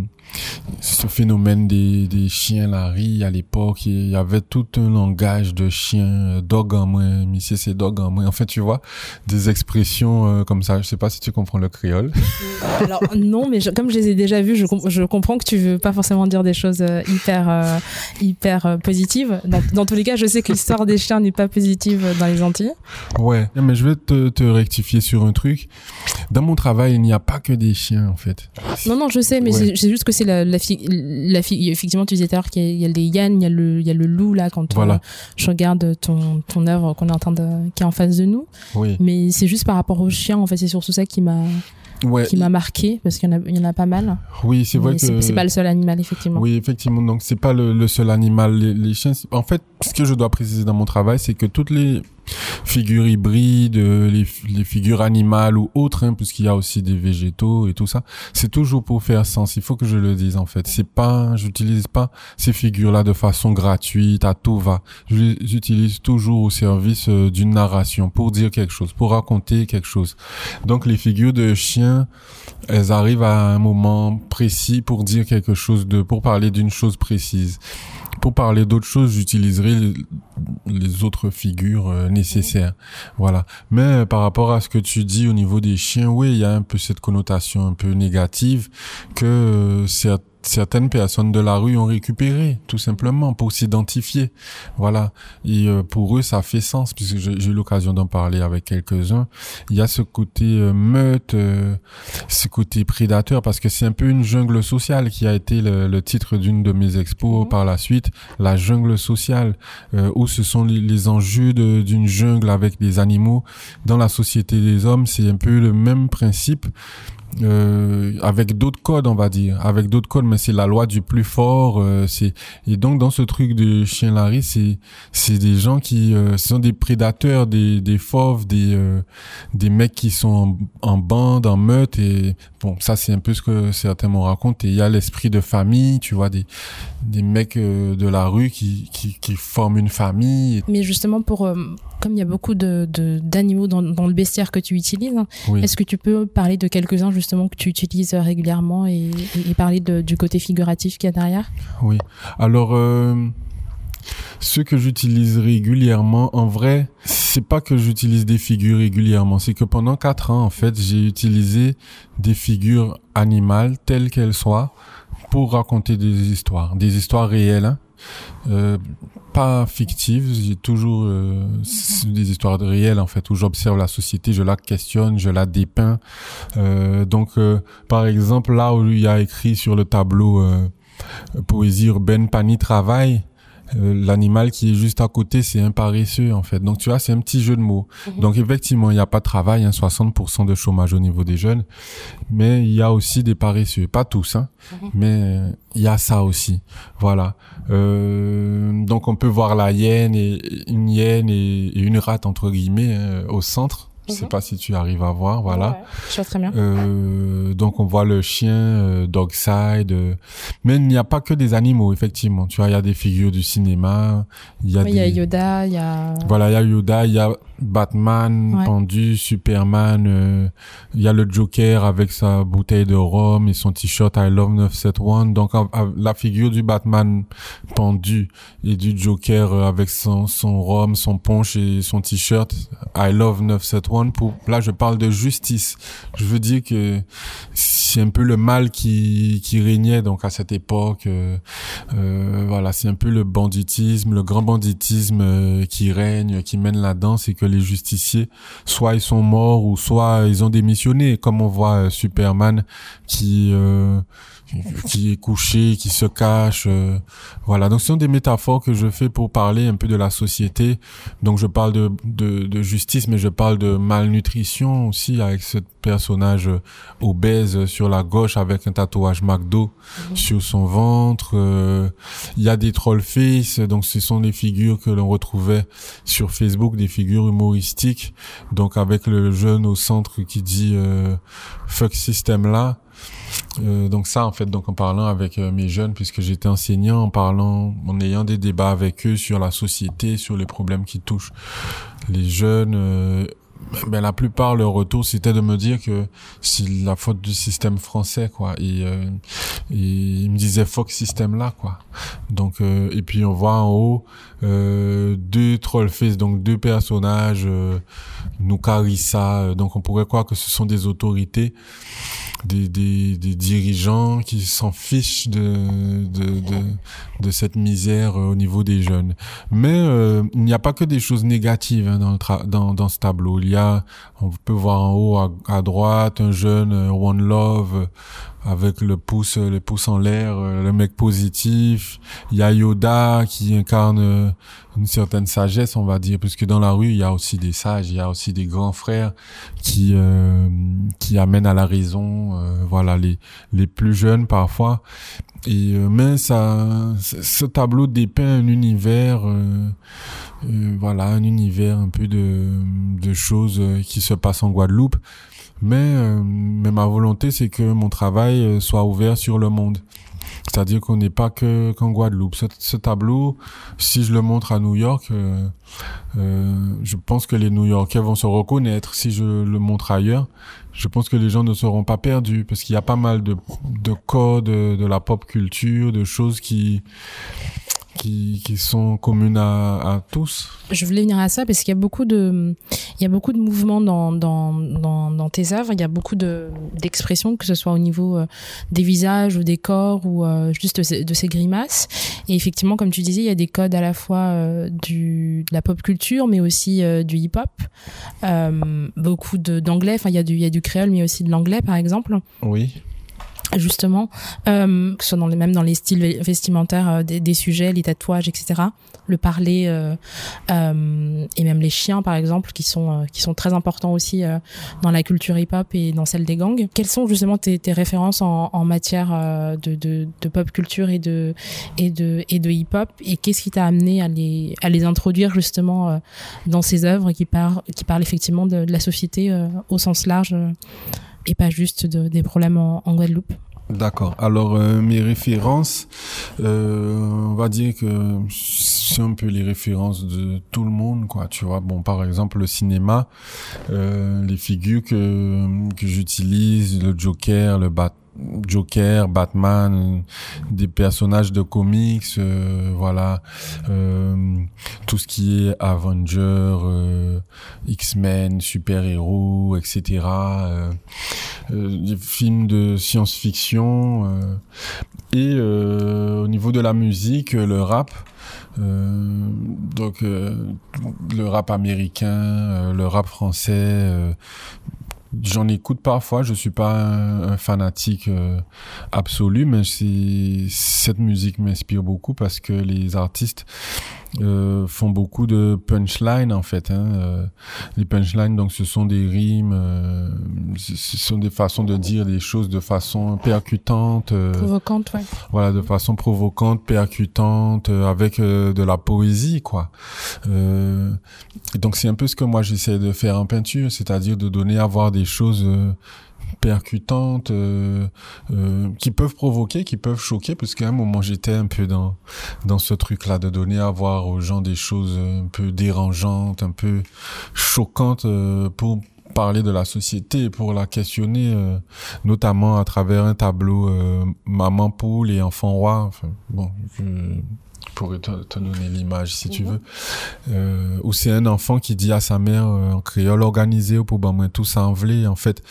ce phénomène des, des chiens Larry à l'époque, il y avait tout un langage de chiens, euh, dog en moins, monsieur c'est dog en moins. En fait, tu vois, des expressions euh, comme ça. Je sais pas si tu comprends le créole. Euh, alors non, mais comme je les ai déjà vus, je, je, comprends que tu veux pas forcément dire des choses hyper hyper positives. Dans, dans, tous les cas, je sais que l'histoire des chiens n'est pas positive dans les Antilles. Ouais, mais je vais te, te rectifier sur un truc. Dans mon travail, il n'y a pas que des chiens en fait. Non, non, je sais, mais c'est juste que c'est la, la, la effectivement tu disais tout à l'heure qu'il y, a les Yann, il y a le il y a le loup là quand euh, je regarde ton ton œuvre qu'on est en train de qui est en face de nous. Oui. Mais c'est juste par rapport aux chiens en fait, c'est surtout ça qui m'a qui m'a marqué parce qu'il y en a il y en a pas mal. Oui, c'est vrai que c'est pas le seul animal effectivement. Oui, effectivement. Donc c'est pas le, le, seul animal les, les chiens. En fait, ce que je dois préciser dans mon travail, c'est que toutes les figures hybrides, euh, les, les figures animales ou autres, hein, puisqu'il y a aussi des végétaux et tout ça, c'est toujours pour faire sens. Il faut que je le dise en fait. C'est pas, j'utilise pas ces figures-là de façon gratuite, à tout va. J'utilise toujours au service euh, d'une narration pour dire quelque chose, pour raconter quelque chose. Donc les figures de chiens, elles arrivent à un moment précis pour dire quelque chose de, pour parler d'une chose précise. Pour parler d'autres choses, j'utiliserai les, autres figures euh, nécessaires. Voilà. Mais euh, par rapport à ce que tu dis au niveau des chiens, oui, il y a un peu cette connotation un peu négative que euh, certaines personnes de la rue ont récupéré, tout simplement, pour s'identifier. Voilà. Et euh, pour eux, ça fait sens, puisque j'ai eu l'occasion d'en parler avec quelques-uns. Il y a ce côté euh, meute, euh, ce côté prédateur, parce que c'est un peu une jungle sociale qui a été le, titre d'une de mes expos mhm. par la suite, la jungle sociale, où ce sont les, les enjeux d'une jungle avec des animaux. Dans la société des hommes, c'est un peu le même principe euh, avec d'autres codes, on va dire, avec d'autres codes, mais c'est la loi du plus fort. Euh, c'est et donc dans ce truc de chien Larry, c'est c'est des gens qui euh, sont des prédateurs, des des fauves, des euh, des mecs qui sont en, en, bande, en meute et bon, ça c'est un peu ce que certains m'ont raconté. Il y a l'esprit de famille, tu vois, des des mecs de la rue qui qui qui forment une famille. Mais justement pour comme il y a beaucoup de d'animaux dans, dans, le bestiaire que tu utilises, est-ce que tu peux parler de quelques-uns justement que tu utilises régulièrement et, et, parler de, du côté figuratif qu'il y a derrière? Oui. Alors. Euh ceux que j'utilise régulièrement, en vrai, c'est pas que j'utilise des figures régulièrement, c'est que pendant quatre ans, en fait, j'ai utilisé des figures animales telles qu'elles soient pour raconter des histoires, des histoires réelles, hein. euh, pas fictives. J'ai toujours euh, des histoires réelles en fait où j'observe la société, je la questionne, je la dépeins. Euh, donc, euh, par exemple, là où il y a écrit sur le tableau euh, poésie urbaine, Pani travail euh, l'animal qui est juste à côté, c'est un paresseux en fait. Donc tu vois, c'est un petit jeu de mots. Mhm. Donc effectivement, il n'y a pas de travail, hein, 60% de chômage au niveau des jeunes, mais il y a aussi des paresseux, pas tous, hein, mhm. mais euh, il y a ça aussi. Voilà. Euh, donc on peut voir la hyène et une hyène et, une rate entre guillemets hein, au centre je sais mhm. pas si tu arrives à voir, voilà. je vois très bien. Euh, donc on voit le chien, euh, Dogside, euh, mais il n'y a pas que des animaux, effectivement. Tu vois, il y a des figures du cinéma, il y a, il y a Yoda, il y a. Voilà, il y a Yoda, il y a Batman pendu, Superman, euh, il y a le Joker avec sa bouteille de rhum et son t-shirt I Love 971. Donc la figure du Batman pendu et du Joker avec son son rhum, son punch et son t-shirt I Love 971 là je parle de justice. Je veux dire que c'est un peu le mal qui qui régnait donc à cette époque. Euh, euh, voilà, c'est un peu le banditisme, le grand banditisme euh, qui règne, qui mène là-dedans, c'est que les justiciers soit ils sont morts ou soit ils ont démissionné, comme on voit Superman qui qui est couché, qui se cache. Euh, voilà, donc ce sont des métaphores que je fais pour parler un peu de la société. Donc je parle de, de, de justice, mais je parle de malnutrition aussi avec ce personnage obèse sur la gauche avec un tatouage McDo mhm. sur son ventre. Euh, il y a des troll face, donc ce sont des figures que l'on retrouvait sur Facebook, des figures humoristiques. Donc avec le jeune au centre qui dit euh, fuck système là. Euh, donc ça, en fait, donc en parlant avec euh, mes jeunes, puisque j'étais enseignant, en parlant, en ayant des débats avec eux sur la société, sur les problèmes qui touchent les jeunes, euh, ben la plupart leur retour c'était de me dire que c'est la faute du système français quoi. Et, euh, ils me disaient fuck système là quoi. Donc et puis on voit en haut euh, deux trollface donc deux personnages euh, Nukarissa donc on pourrait croire que ce sont des autorités des, des, des dirigeants qui s'en fichent de, de, de, de, cette misère euh, au niveau des jeunes. Mais euh, il n'y a pas que des choses négatives hein, dans, le dans, dans ce tableau. Il y a, on peut voir en haut à, à droite un jeune euh, One Love avec le pouce, le pouce en l'air, le mec positif. Il y a Yoda qui incarne une certaine sagesse, on va dire, puisque dans la rue, il y a aussi des sages, il y a aussi des grands frères qui euh, qui amènent à la raison, euh, voilà, les les plus jeunes parfois. Et euh, mais ça, ce tableau dépeint un univers, voilà, un univers un peu de de choses qui se passent en Guadeloupe. Mais, mais ma volonté, c'est que mon travail soit ouvert sur le monde. C'est-à-dire qu'on n'est pas que qu'en Guadeloupe. Ce, tableau, si je le montre à New York, euh, euh, je pense que les New-Yorkais vont se reconnaître. Si je le montre ailleurs, je pense que les gens ne seront pas perdus parce qu'il y a pas mal de, de codes de la pop culture, de choses qui qui, qui sont communes à, à, tous. Je voulais venir à ça parce qu'il y a beaucoup de, il y a beaucoup de mouvements dans, dans, dans, dans tes œuvres. Il y a beaucoup de, d'expressions, que ce soit au niveau euh, des visages ou des corps ou euh, juste de ces, de ces, grimaces. Et effectivement, comme tu disais, il y a des codes à la fois euh, du, de la pop culture, mais aussi du hip-hop. beaucoup d'anglais. Enfin, il y a du, il y a du créole, mais aussi de l'anglais, par exemple. Oui justement, euh, que ce soit dans les, même dans les styles vestimentaires euh, des, des, sujets, les tatouages, etc. Le parler euh, euh, et même les chiens, par exemple, qui sont euh, qui sont très importants aussi dans la culture hip-hop et dans celle des gangs. Quelles sont justement tes, tes références en, en matière de, de, de, pop culture et de et de et de hip-hop? Et qu'est-ce qui t'a amené à les à les introduire justement dans ces œuvres qui parlent qui parlent effectivement de, de la société au sens large et pas juste de, des problèmes en, Guadeloupe D'accord. Alors euh, mes références, euh, on va dire que c'est un peu les références de tout le monde, quoi. Tu vois, bon, par exemple le cinéma, euh, les figures que que j'utilise, le Joker, le Bat Joker, Batman, des personnages de comics, euh, voilà, euh, tout ce qui est Avenger, euh, X-Men, super-héros, etc. des films de science-fiction et au niveau de la musique, le rap. donc le rap américain, le rap français, J'en écoute parfois, je suis pas un, fanatique euh, absolu, mais cette musique m'inspire beaucoup parce que les artistes euh, font beaucoup de punchlines en fait. Hein, euh, les punchlines, donc, ce sont des rimes, euh, ce sont des façons de dire des choses de façon percutante, euh, provocante, ouais. Voilà, de façon provocante, percutante, avec de la poésie, quoi. et donc, c'est un peu ce que moi j'essaie de faire en peinture, c'est-à-dire de donner à voir des choses percutantes euh, euh, qui peuvent provoquer, qui peuvent choquer, parce qu'à un moment j'étais un peu dans dans ce truc-là de donner à voir aux gens des choses un peu dérangeantes, un peu choquantes euh, pour parler de la société, pour la questionner, notamment à travers un tableau maman poule et enfant roi. Bon, je, pourrais te, te donner l'image si tu mhm. veux. Euh, où c'est un enfant qui dit à sa mère euh, en créole organisé pour ben moi tout ça En fait,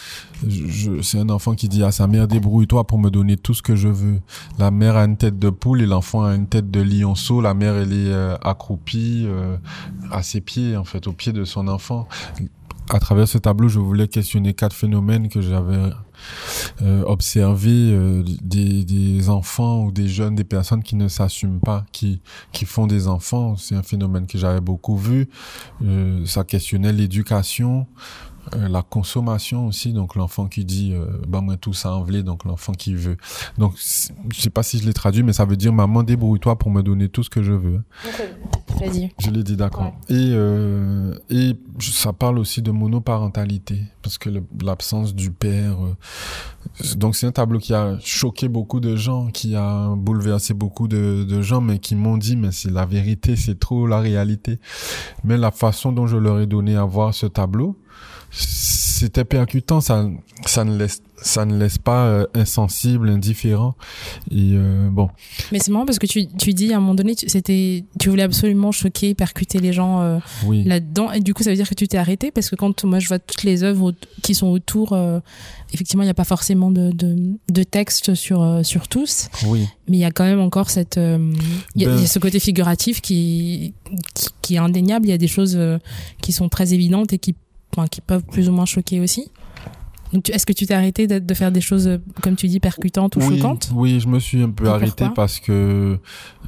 c'est un enfant qui dit à sa mère débrouille-toi pour me donner tout ce que je veux. La mère a une tête de poule et l'enfant a une tête de lionceau. La mère elle est euh, accroupie euh, à ses pieds en fait, au pied de son enfant. À travers ce tableau, je voulais questionner quatre phénomènes que j'avais euh, observer euh, des, des, enfants ou des jeunes, des personnes qui ne s'assument pas, qui, qui font des enfants. C'est un phénomène que j'avais beaucoup vu. Euh, ça questionnait l'éducation, euh, la consommation aussi, donc l'enfant qui dit euh, bah moi tout ça envelé, donc l'enfant qui veut. Donc je sais pas si je l'ai traduit, mais ça veut dire maman débrouille-toi pour me donner tout ce que je veux. Okay. Je l'ai dit d'accord. Et euh, et ça parle aussi de monoparentalité parce que l'absence du père. Euh, donc c'est un tableau qui a choqué beaucoup de gens, qui a bouleversé beaucoup de, de gens, mais qui m'ont dit mais c'est la vérité, c'est trop la réalité. Mais la façon dont je leur ai donné à voir ce tableau c'était percutant, ça, ça ne laisse, ça ne laisse pas euh, insensible, indifférent. Et euh, bon. Mais c'est marrant parce que tu, tu dis à un moment donné, tu, c'était, tu voulais absolument choquer, percuter les gens euh, oui. là-dedans. Et du coup, ça veut dire que tu t'es arrêté parce que quand moi je vois toutes les œuvres qui sont autour, effectivement, il n'y a pas forcément de, de, de texte sur sur tous. Oui. Mais il y a quand même encore cette, il y, a, ben... y, a ce côté figuratif qui, qui, qui est indéniable. Il y a des choses qui sont très évidentes et qui enfin, qui peuvent plus ou moins choquer aussi. Est-ce que tu t'es arrêté de, faire des choses, euh, comme tu dis, percutantes ou oui, choquantes? Oui, je me suis un peu Et arrêté parce que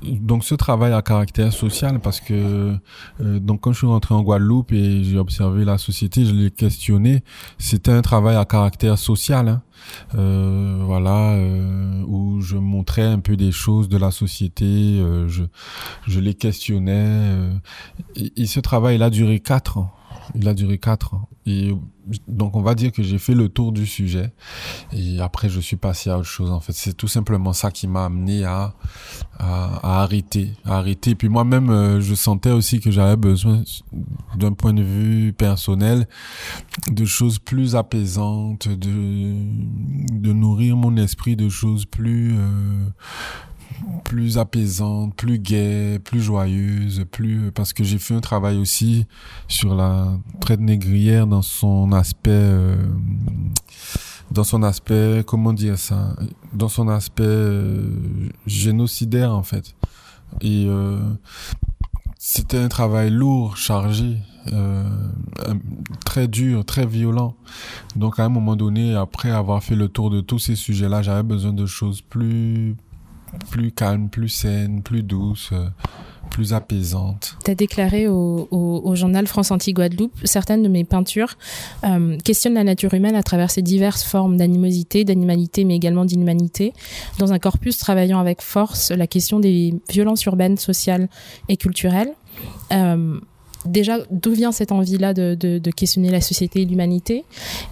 donc ce travail à caractère social, parce que euh, donc quand je suis rentré en Guadeloupe et j'ai observé la société, je l'ai questionné. C'était un travail à caractère social. Hein. Euh, voilà, euh, où je montrais un peu des choses de la société, je, je les questionnais. Et, et, ce travail, il a duré quatre ans. Il a duré quatre ans. Et donc on va dire que j'ai fait le tour du sujet. Et après je suis passé à autre chose en fait. C'est tout simplement ça qui m'a amené à, arrêter à arrêter. Et puis moi-même euh, je sentais aussi que j'avais besoin d'un point de vue personnel de choses plus apaisantes de de nourrir mon esprit de choses plus euh, plus apaisante, plus gaie, plus joyeuse, plus parce que j'ai fait un travail aussi sur la traite négrière dans son aspect euh, dans son aspect comment dire ça dans son aspect euh, génocidaire en fait. Et euh, c'était un travail lourd chargé euh, très dur très violent. Donc à un moment donné après avoir fait le tour de tous ces sujets là j'avais besoin de choses plus plus calme, plus saine, plus douce, euh, plus apaisante. Tu as déclaré au, journal France Anti-Guadeloupe, certaines de mes peintures euh, questionnent la nature humaine à travers ses diverses formes d'animosité, d'animalité, mais également d'inhumanité, dans un corpus travaillant avec force la question des violences urbaines, sociales et culturelles. Euh, déjà, d'où vient cette envie-là de, questionner la société et l'humanité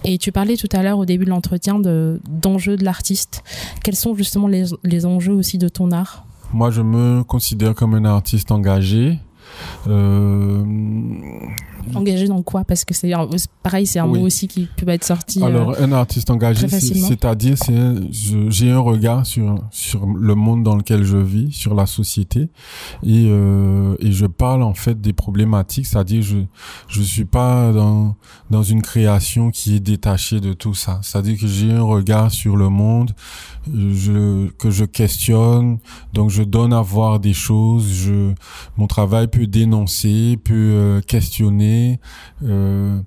Et tu parlais tout à l'heure au début de l'entretien d'enjeux de, l'artiste. Quels sont justement les, les enjeux aussi de ton art? Moi, je me considère comme un artiste engagé. Euh, engagé dans quoi Parce que c'est pareil, c'est un mot aussi qui peut être sorti. Alors, euh, un artiste engagé, c'est-à-dire, c'est j'ai un regard sur sur le monde dans lequel je vis, sur la société, et euh, et je parle en fait des problématiques. C'est-à-dire, je je suis pas dans dans une création qui est détachée de tout ça. C'est-à-dire que j'ai un regard sur le monde, je que je questionne, donc je donne à voir des choses. Je mon travail peut dénoncer, peut euh, questionner euh,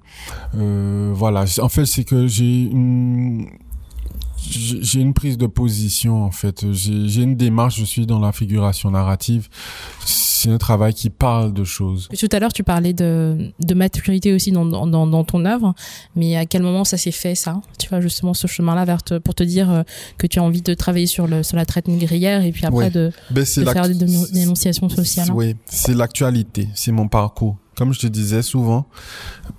euh, voilà. En fait, c'est que j'ai une j'ai une prise de position en fait. J'ai une démarche. Je suis dans la figuration narrative. C'est un travail qui parle de choses. Tout à l'heure, tu parlais de, de maturité aussi dans, dans, dans, ton œuvre, mais à quel moment ça s'est fait ça? Tu vois justement ce chemin-là vers pour te dire euh, que tu as envie de travailler sur le sur la traite négrière et puis après de, ben, de faire des dénonciations sociales. Oui, c'est l'actualité, c'est mon parcours comme je te disais souvent,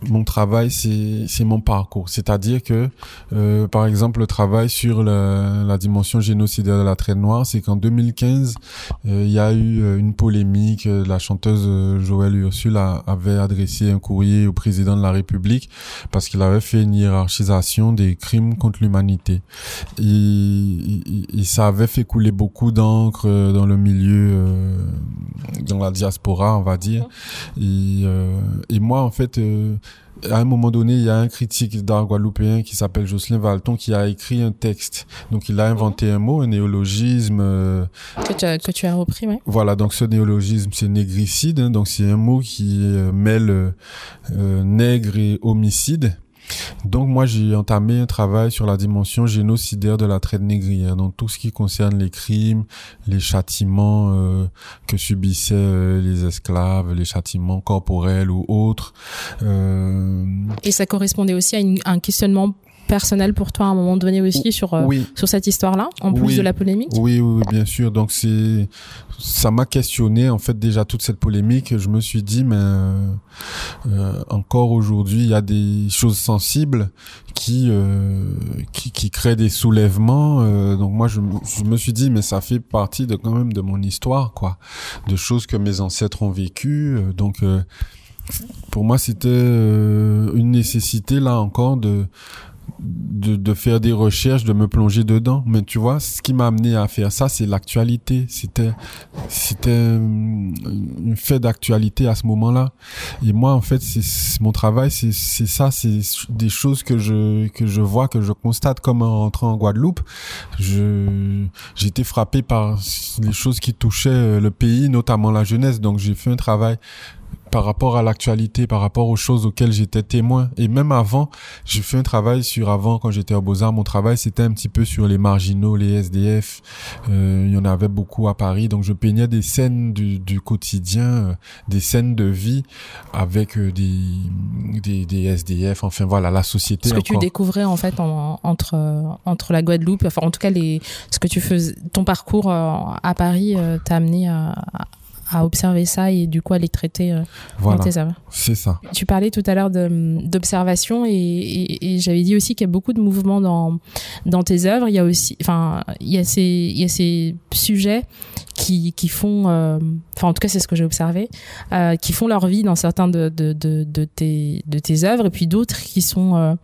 mon travail c'est mon parcours. C'est-à-dire que, euh, par exemple, le travail sur la, la dimension génocidaire de la traite noire, c'est qu'en 2015, euh, il y a eu euh, une polémique. La chanteuse Joëlle Ursule avait adressé un courrier au président de la République parce qu'il avait fait une hiérarchisation des crimes contre l'humanité. Ça avait fait couler beaucoup d'encre dans le milieu, dans la diaspora, on va dire. Et, euh, et moi, en fait, euh, à un moment donné, il y a un critique d'art guadeloupéen qui s'appelle Jocelyn Valton qui a écrit un texte. Donc, il a inventé un mot, un néologisme. Euh, que, tu as, que tu as repris, oui. Voilà, donc ce néologisme, c'est négricide. Hein, donc, c'est un mot qui mêle nègre et homicide. Donc moi j'ai entamé un travail sur la dimension génocidaire de la traite négrière, donc tout ce qui concerne les crimes, les châtiments euh, que subissaient euh, les esclaves, les châtiments corporels ou autres. Euh... Et ça correspondait aussi à, un questionnement personnel pour toi à un moment donné aussi sur euh, sur cette histoire-là, en plus de la polémique? Oui, oui, bien sûr. Donc c'est ça m'a questionné en fait déjà toute cette polémique. Je me suis dit mais euh, euh encore aujourd'hui il y a des choses sensibles qui euh, qui, qui créent des soulèvements. donc moi je, je, me suis dit mais ça fait partie de quand même de mon histoire quoi, de choses que mes ancêtres ont vécues. donc pour moi, c'était une nécessité là encore de de, de, faire des recherches, de me plonger dedans. Mais tu vois, ce qui m'a amené à faire ça, c'est l'actualité. C'était, c'était une fait d'actualité à ce moment-là. Et moi, en fait, c'est mon travail, c'est ça, c'est des choses que je que je vois, que je constate comme en rentrant en Guadeloupe. Je j'étais frappé par les choses qui touchaient le pays, notamment la jeunesse. Donc j'ai fait un travail par rapport à l'actualité, par rapport aux choses auxquelles j'étais témoin. Et même avant, j'ai fait un travail sur avant, quand j'étais au Beaux-Arts, mon travail c'était un petit peu sur les marginaux, les SDF. Euh, il y en avait beaucoup à Paris, donc je peignais des scènes du, du quotidien, euh, des scènes de vie avec euh, des, des, des, SDF, enfin voilà, la société. Ce que tu découvrais en fait entre, entre la Guadeloupe, enfin en tout cas les, ce que tu faisais, ton parcours à Paris t'a amené à, à observer ça et du coup à les traiter euh, voilà, C'est ça. Tu parlais tout à l'heure d'observation et, et, et j'avais dit aussi qu'il y a beaucoup de mouvements dans dans tes œuvres. Il y a aussi, enfin, il y a ces il y a ces sujets qui qui font, euh, enfin en tout cas c'est ce que j'ai observé, euh, qui font leur vie dans certains de de de, de tes de tes œuvres et puis d'autres qui sont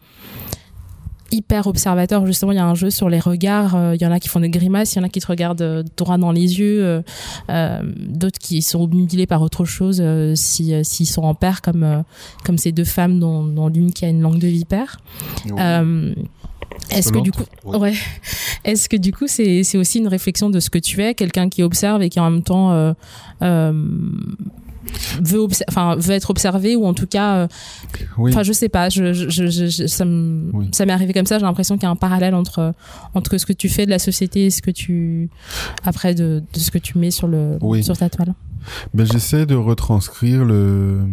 hyper observateur. Justement, il y a un jeu sur les regards. Euh, il y en a qui font des grimaces, il y en a qui te regardent euh, droit dans les yeux, euh, d'autres qui sont obnubilés par autre chose si s'ils sont en paire, comme comme ces deux femmes dont, dont l'une qui a une langue de vipère. Est-ce que du coup, ouais. Est-ce que du coup, c'est aussi une réflexion de ce que tu es, quelqu'un qui observe et qui en même temps euh, veut enfin veut être observé ou en tout cas euh, enfin je sais pas je, je, je, ça m'est arrivé comme ça j'ai l'impression qu'il y a un parallèle entre entre ce que tu fais de la société et ce que tu après de, de ce que tu mets sur le sur ta toile ben j'essaie de retranscrire le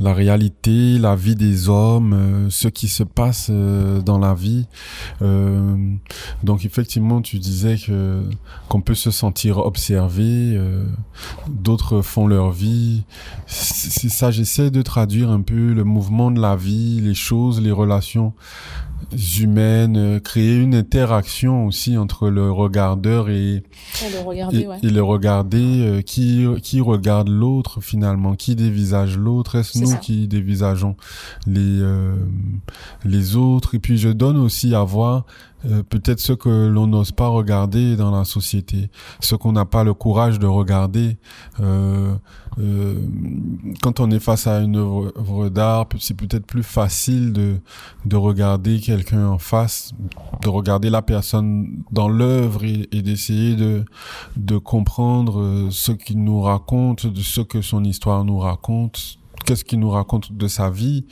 la réalité, la vie des hommes, euh, ce qui se passe euh, dans la vie. Euh, donc effectivement, tu disais que qu'on peut se sentir observé, d'autres font leur vie. C'est ça, j'essaie de traduire un peu le mouvement de la vie, les choses, les relations humaines, euh, créer une interaction aussi entre le regardeur et, et le regarder, et, et le regarder euh, qui, qui regarde l'autre finalement, qui dévisage l'autre, est-ce nous ça. qui dévisageons les, euh, les autres? Et puis je donne aussi à voir euh, peut-être ce que l'on n'ose pas regarder dans la société, ce qu'on n'a pas le courage de regarder. Euh, euh, quand on est face à une œuvre d'art, c'est peut-être plus facile de, de regarder quelqu'un en face, de regarder la personne dans l'œuvre et, et d'essayer de, de comprendre euh, ce qu'il nous raconte, de ce que son histoire nous raconte, qu'est-ce qu'il nous raconte de sa vie.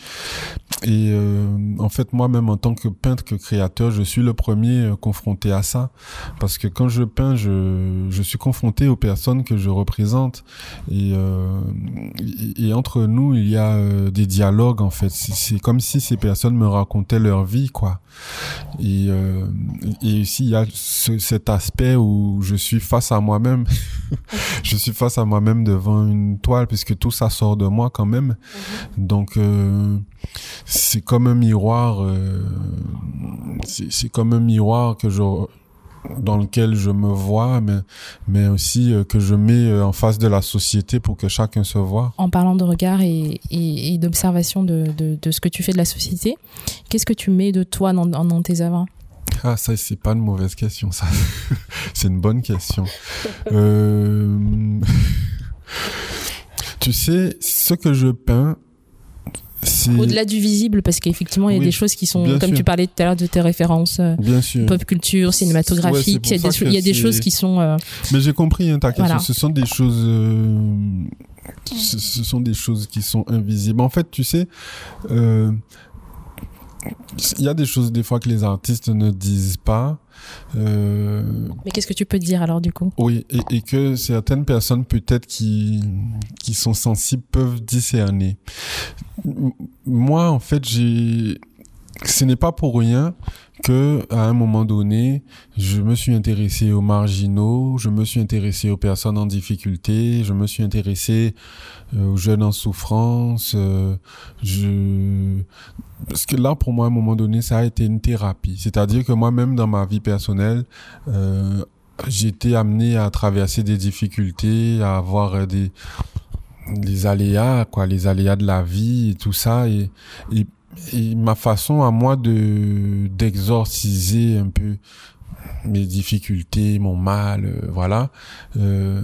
Et euh, en fait, moi-même, en tant que peintre, que créateur, je suis le premier euh, confronté à ça. Parce que quand je peins, je, je suis confronté aux personnes que je représente. Et, euh, et, entre nous, il y a euh, des dialogues, en fait. C'est comme si ces personnes me racontaient leur vie, quoi. Et, euh, et ici, il y a ce, cet aspect où je suis face à moi-même. je suis face à moi-même devant une toile, puisque tout ça sort de moi quand même. Mm-hmm. Donc, euh, c'est comme un miroir. Euh, c'est comme un miroir que je dans lequel je me vois, mais, mais aussi euh, que je mets euh, en face de la société pour que chacun se voit. En parlant de regard et, et, et d'observation de, de, de, ce que tu fais de la société, qu'est-ce que tu mets de toi dans, dans tes œuvres? Ah, ça, c'est pas une mauvaise question, ça. c'est une bonne question. Euh... tu sais, ce que je peins, au-delà du visible, parce qu'effectivement, il y a oui, des choses qui sont, comme sûr. tu parlais tout à l'heure de tes références euh, bien sûr. pop culture, cinématographique, ouais, il y a, des, il y a des choses qui sont. Euh... Mais j'ai compris hein, ta question. Voilà. Ce sont des choses. Euh... Ce, ce, sont des choses qui sont invisibles. En fait, tu sais. Euh, il y a des choses des fois que les artistes ne disent pas. Euh... Mais qu'est-ce que tu peux dire alors du coup? Oui, et, et, que certaines personnes peut-être qui qui sont sensibles peuvent discerner. Moi, en fait, j'ai ce n'est pas pour rien que à un moment donné, je me suis intéressé aux marginaux, je me suis intéressé aux personnes en difficulté, je me suis intéressé euh, aux jeunes en souffrance. Euh, je parce que là, pour moi, à un moment donné, ça a été une thérapie. C'est-à-dire que moi-même, dans ma vie personnelle, euh, été amené à traverser des difficultés, à avoir des les aléas, quoi, les aléas de la vie et tout ça, et, et et ma façon à moi de d'exorciser un peu mes difficultés, mon mal, euh, voilà. Euh,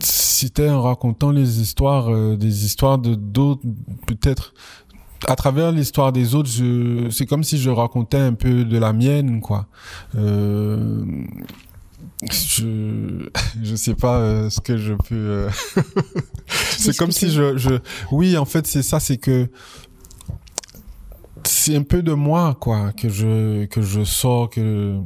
c'était en racontant les histoires, euh, des histoires de d'autres, peut-être à travers l'histoire des autres, je, c'est comme si je racontais un peu de la mienne, quoi. Euh, je je sais pas euh, ce que je peux. Euh, c'est comme si je je oui en fait c'est ça c'est que c'est un peu de moi quoi que je que je sors que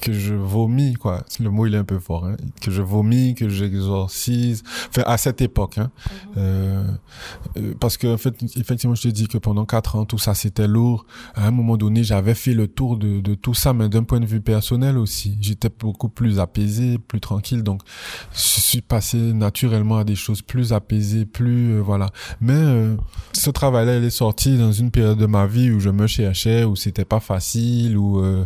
que je vomis quoi le mot il est un peu fort hein? que je vomis que j'exorcise enfin à cette époque hein? Mm -hmm. euh, parce que en fait effectivement je te dis que pendant quatre ans tout ça c'était lourd à un moment donné j'avais fait le tour de, de tout ça mais d'un point de vue personnel aussi j'étais beaucoup plus apaisé plus tranquille donc je suis passé naturellement à des choses plus apaisées plus euh, voilà mais euh, ce travail là il est sorti dans une période de ma vie où je me cherchais où c'était pas facile où euh,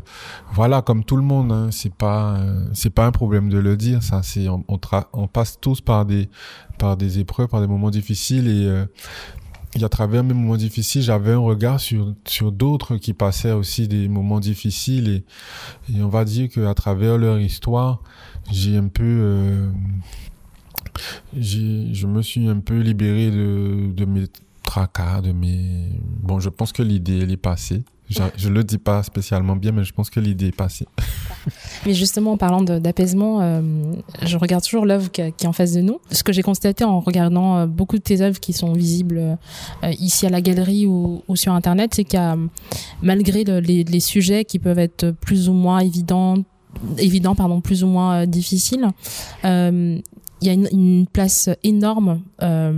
voilà comme tout le monde hein. c'est pas euh, c'est pas un problème de le dire ça c'est on, passe tous par des par des épreuves par des moments difficiles et euh, et à travers mes moments difficiles, j'avais un regard sur sur d'autres qui passaient aussi des moments difficiles et on va dire que à travers leur histoire, j'ai un peu euh, je me suis un peu libéré de de mes tracas, de mes bon, je pense que l'idée elle est passée. Je, je le dis pas spécialement bien, mais je pense que l'idée est passée. Mais justement, en parlant d'apaisement, euh, je regarde toujours l'œuvre qui, est en face de nous. Ce que j'ai constaté en regardant euh, beaucoup de tes œuvres qui sont visibles euh, ici à la galerie ou, sur Internet, c'est a, malgré le, les, les, sujets qui peuvent être plus ou moins évidents, évidents pardon, plus ou moins difficiles, il y a une, place énorme euh,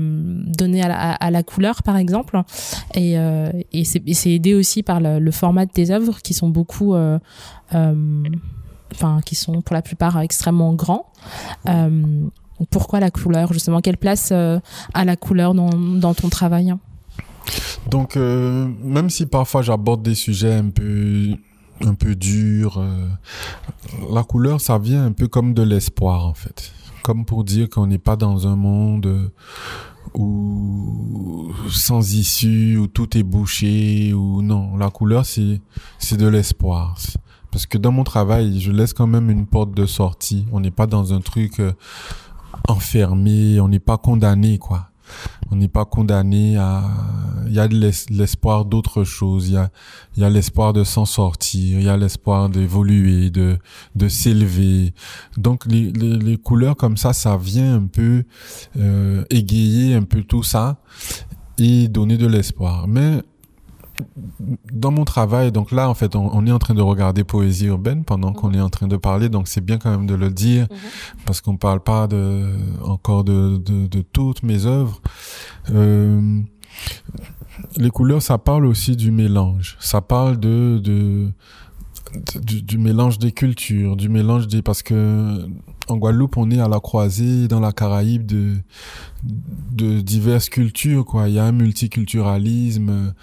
donnée à la, couleur, par exemple, et, euh, c'est aidé aussi par le, format de tes œuvres qui sont beaucoup, euh, enfin, qui sont pour la plupart extrêmement grands. Pourquoi la couleur, justement? Quelle place a la couleur dans, dans ton travail? Donc, même si parfois j'aborde des sujets un peu un peu durs, la couleur, ça vient un peu comme de l'espoir, en fait comme pour dire qu'on n'est pas dans un monde où sans issue, où tout est bouché, ou non. La couleur, c'est c'est de l'espoir. Parce que dans mon travail, je laisse quand même une porte de sortie. On n'est pas dans un truc euh, enfermé, on n'est pas condamné, quoi on n'est pas condamné à il y a l'espoir d'autre chose. Il y a il y a l'espoir de s'en sortir. Il y a l'espoir d'évoluer de de s'élever. Donc les, les, couleurs comme ça ça vient un peu euh, égayer un peu tout ça et donner de l'espoir. Mais dans mon travail, donc là, en fait, on, est en train de regarder poésie urbaine pendant qu'on est en train de parler, donc c'est bien quand même de le dire, mhm. parce qu'on parle pas de, encore de, de, de toutes mes œuvres. Euh, les couleurs, ça parle aussi du mélange. Ça parle de, de, du, du, mélange des cultures, du mélange des, parce que en Guadeloupe, on est à la croisée dans la Caraïbe de, de diverses cultures, quoi. Il y a un multiculturalisme.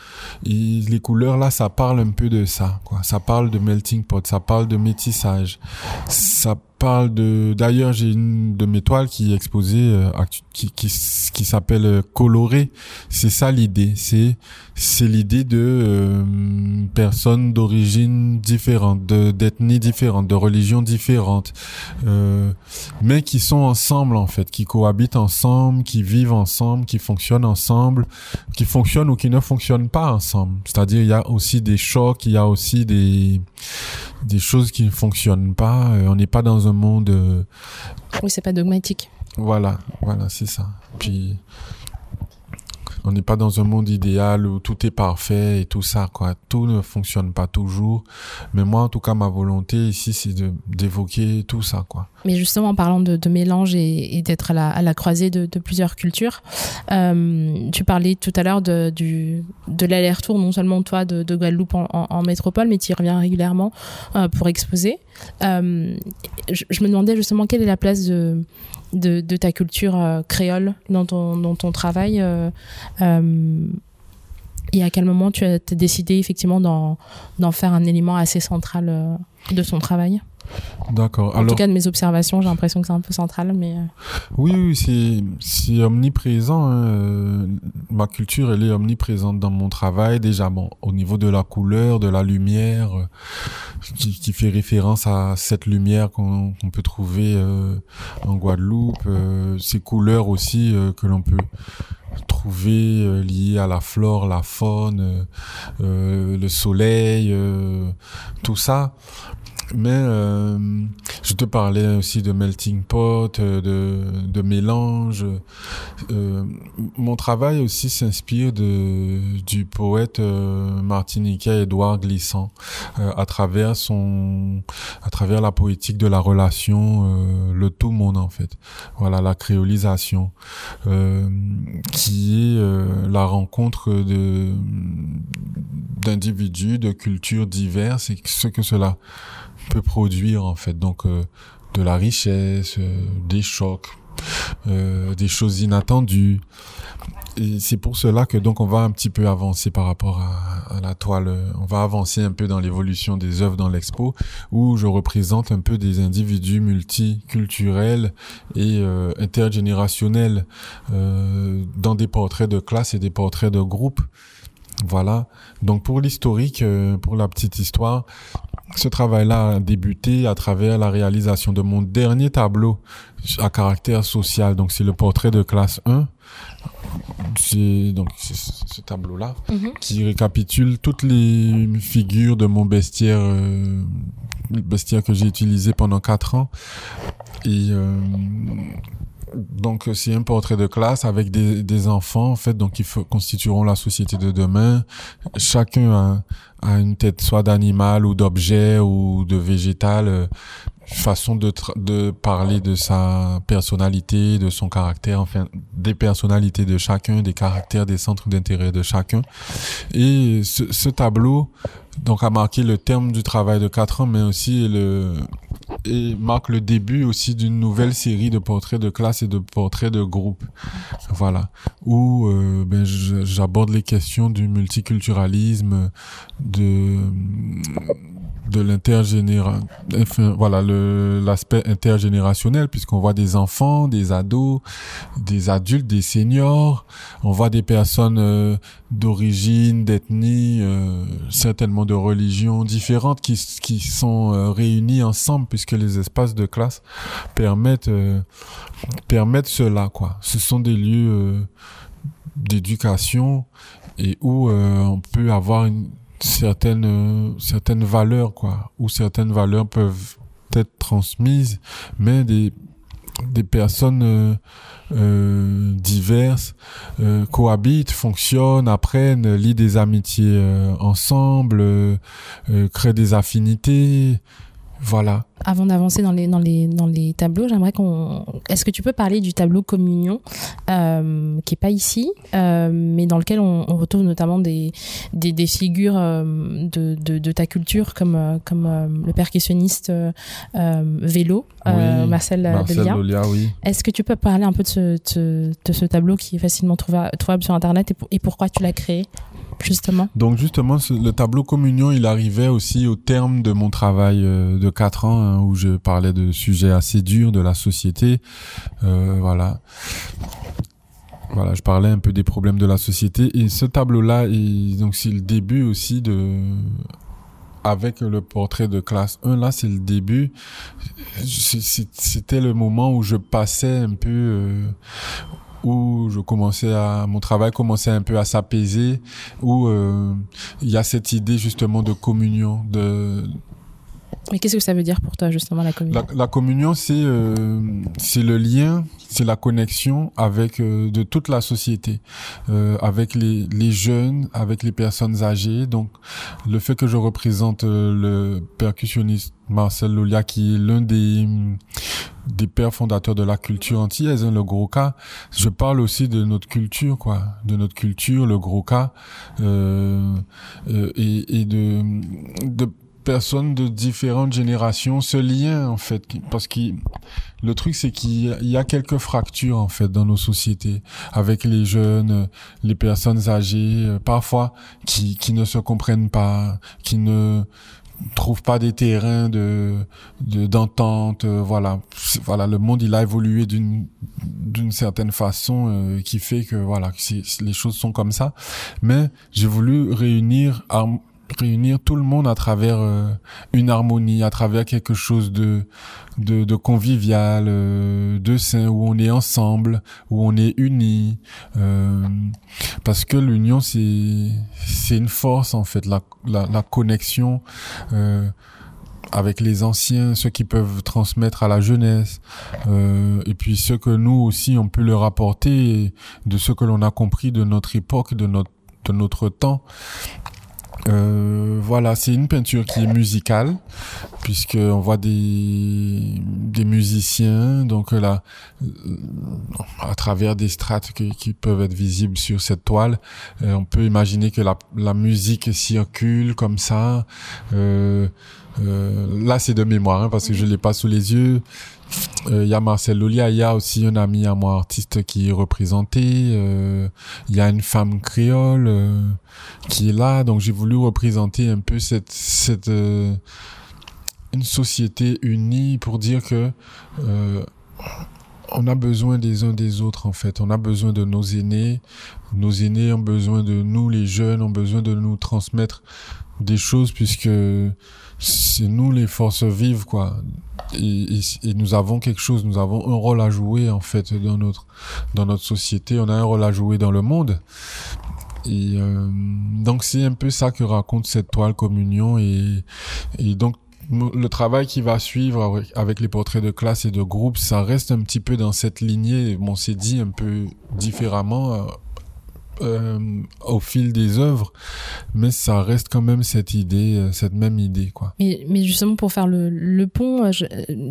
Et les couleurs, là, ça parle un peu de ça, quoi. Ça parle de melting pot, ça parle de métissage. Ça parle de, d'ailleurs, j'ai une de mes toiles qui est exposée, euh, qui, qui, qui s'appelle euh, Coloré. C'est ça l'idée. C'est, c'est l'idée de euh, personnes d'origine différente, de, d'ethnie différente, de religion différente. Euh, mais qui sont ensemble en fait, qui cohabitent ensemble, qui vivent ensemble, qui fonctionnent ensemble, qui fonctionnent ou qui ne fonctionnent pas ensemble. C'est-à-dire il y a aussi des chocs, il y a aussi des des choses qui ne fonctionnent pas. Euh, on n'est pas dans un monde. Euh, oui, c'est pas dogmatique. Voilà, voilà, c'est ça. Puis on n'est pas dans un monde idéal où tout est parfait et tout ça, quoi. Tout ne fonctionne pas toujours. Mais moi, en tout cas, ma volonté ici, c'est d'évoquer tout ça, quoi. Mais justement, en parlant de, mélange et, d'être à la, croisée de, plusieurs cultures, euh, tu parlais tout à l'heure de, de l'aller-retour, non seulement toi de, de Guadeloupe en, en, métropole, mais tu y reviens régulièrement euh, pour exposer. Euh, je, je, me demandais justement quelle est la place de, de, ta culture euh, créole dans ton, travail. Euh, euh, et à quel moment tu as décidé effectivement d'en faire un élément assez central de son travail? D'accord. En tout cas, de mes observations, j'ai l'impression que c'est un peu central, mais. Oui, oui, c'est omniprésent. Hein. Ma culture, elle est omniprésente dans mon travail déjà. Bon, au niveau de la couleur, de la lumière, qui, qui fait référence à cette lumière qu'on peut trouver euh, en Guadeloupe, euh, ces couleurs aussi euh, que l'on peut trouver euh, liées à la flore, la faune, le soleil, tout ça. Mais euh, je te parlais aussi de melting pot, euh, de, de mélange. Euh, mon travail aussi s'inspire de du poète euh, martiniquais Édouard Glissant euh, à travers son, à travers la poétique de la relation, le tout monde en fait. Voilà la créolisation, qui est la rencontre de d'individus de cultures diverses et ce que cela peut produire en fait donc euh, de la richesse, euh, des chocs, euh, des choses inattendues. Et c'est pour cela que donc on va un petit peu avancer par rapport à, à la toile. On va avancer un peu dans l'évolution des œuvres dans l'expo, où je représente un peu des individus multiculturels et euh, intergénérationnels euh, dans des portraits de classe et des portraits de groupe. Voilà. Donc pour l'historique, pour la petite histoire, ce travail-là a débuté à travers la réalisation de mon dernier tableau à caractère social. Donc, c'est le portrait de classe 1. C'est donc ce tableau-là mhm. qui récapitule toutes les figures de mon bestiaire, euh, bestiaire que j'ai utilisé pendant quatre ans. Et euh, donc c'est un portrait de classe avec des, enfants en fait, donc qui constitueront la société de demain. Chacun a, une tête soit d'animal ou d'objet ou de végétal. Euh, façon de, de parler de sa personnalité, de son caractère, enfin des personnalités de chacun, des caractères, des centres d'intérêt de chacun. Et ce, ce, tableau donc a marqué le terme du travail de quatre ans, mais aussi le et marque le début aussi d'une nouvelle série de portraits de classe et de portraits de groupe. Voilà, où euh, ben, j'aborde les questions du multiculturalisme, de de l'intergénéral enfin, voilà l'aspect intergénérationnel puisqu'on voit des enfants des ados des adultes des seniors on voit des personnes euh, d'origine d'ethnie euh, certainement de religions différentes qui qui sont euh, réunies ensemble puisque les espaces de classe permettent permettent cela quoi. Ce sont des lieux d'éducation et où on peut avoir une certaines certaines valeurs quoi ou certaines valeurs peuvent être transmises mais des des personnes euh, euh diverses euh, cohabitent, fonctionnent, apprennent, lient des amitiés ensemble, créent des affinités, voilà. Avant d'avancer dans les, dans, les, dans les tableaux, j'aimerais qu'on. Est-ce que tu peux parler du tableau Communion, euh, qui est pas ici, euh, mais dans lequel on, on retrouve notamment des, des, des figures euh, de, de, de, ta culture, comme, comme le percussionniste Vélo, Marcel, Marcel oui. Est-ce que tu peux parler un peu de ce, de, ce tableau qui est facilement trouvable sur Internet et, et pourquoi tu l'as créé? Justement Donc justement, le tableau communion, il arrivait aussi au terme de mon travail euh, de quatre ans hein, où je parlais de sujets assez durs de la société. Euh, voilà. Voilà, je parlais un peu des problèmes de la société et ce tableau-là, donc c'est le début aussi de avec le portrait de classe 1 là c'est le début c'était le moment où je passais un peu euh, où je commençais à mon travail commençait un peu à s'apaiser où euh, il y a cette idée justement de communion de mais qu'est-ce que ça veut dire pour toi justement la communion La, communion, c'est euh, c'est le lien, c'est la connexion avec euh, de toute la société, euh, avec les, les jeunes, avec les personnes âgées. Donc le fait que je représente euh, le percussionniste Marcel Lolia, qui est l'un des des pères fondateurs de la culture antillaise, hein, le gros cas. Je parle aussi de notre culture, quoi, de notre culture, le gros cas, euh, et, et de, de personnes de différentes générations, ce lien en fait, parce que le truc c'est qu'il y a quelques fractures en fait dans nos sociétés avec les jeunes, les personnes âgées, euh, parfois qui ne se comprennent pas, qui ne trouvent pas des terrains de d'entente euh, voilà. Voilà le monde il a évolué d'une d'une certaine façon euh, qui fait que voilà les choses sont comme ça. Mais j'ai voulu réunir réunir tout le monde à travers euh, une harmonie, à travers quelque chose de de, de convivial, euh, de sain où on est ensemble, où on est unis, euh, parce que l'union c'est c'est une force en fait, la la, la connexion. avec les anciens, ceux qui peuvent transmettre à la jeunesse, et puis ceux que nous aussi on peut leur apporter de ce que l'on a compris de notre époque, de notre de notre temps. Euh, voilà, c'est une peinture qui est musicale, puisque on voit des, des musiciens, donc là, euh, à travers des strates qui, peuvent être visibles sur cette toile, euh, on peut imaginer que la, la musique circule comme ça. Euh, là, c'est de mémoire, hein, parce que je l'ai pas sous les yeux. Il euh, y a Marcel Lolia, il y a aussi un ami à moi artiste qui est représenté. Il euh, y a une femme créole euh, qui est là, donc j'ai voulu représenter un peu cette cette une société unie pour dire que on a besoin des uns des autres en fait. On a besoin de nos aînés. Nos aînés ont besoin de nous, les jeunes ont besoin de nous transmettre des choses puisque c'est nous les forces vives quoi. Et, et, nous avons quelque chose. Nous avons un rôle à jouer en fait dans notre dans notre société. On a un rôle à jouer dans le monde. Et euh, donc c'est un peu ça que raconte cette toile communion. Et, et donc le travail qui va suivre avec, les portraits de classe et de groupe, ça reste un petit peu dans cette lignée. Bon, c'est dit un peu différemment euh, au fil des œuvres, mais ça reste quand même cette idée, euh, cette même idée, quoi. Mais, mais justement pour faire le, le pont, euh,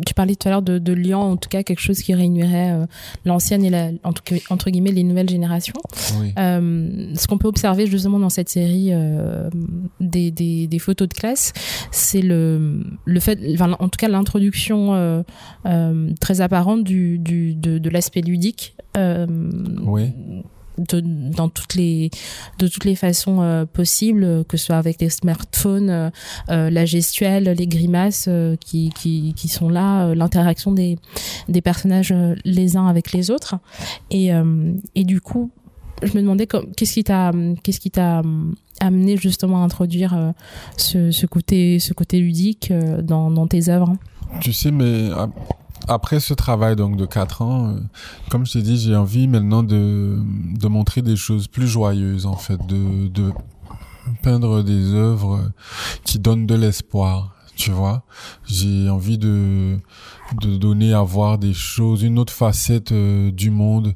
tu parlais tout à l'heure de, de en tout cas quelque chose qui réunirait l'ancienne et la, en tout cas, entre guillemets les nouvelles générations. Oui. ce qu'on peut observer justement dans cette série des, des, des, photos de classe, c'est le, le fait, enfin, en tout cas l'introduction très apparente du, du de, de l'aspect ludique. oui de, dans toutes les de toutes les façons euh, possibles que ce soit avec les smartphones euh, euh, la gestuelle les grimaces qui, qui, sont là l'interaction des des personnages les uns avec les autres. Et et du coup je me demandais qu'est-ce qui t'a qu'est-ce qui t'a amené justement à introduire ce, ce côté ce côté ludique dans dans tes œuvres? Tu sais mais après ce travail donc de quatre ans, euh, comme je t'ai dit, j'ai envie maintenant de, de montrer des choses plus joyeuses en fait, de, de peindre des œuvres qui donnent de l'espoir. Tu vois, j'ai envie de de donner à voir des choses, une autre facette euh, du monde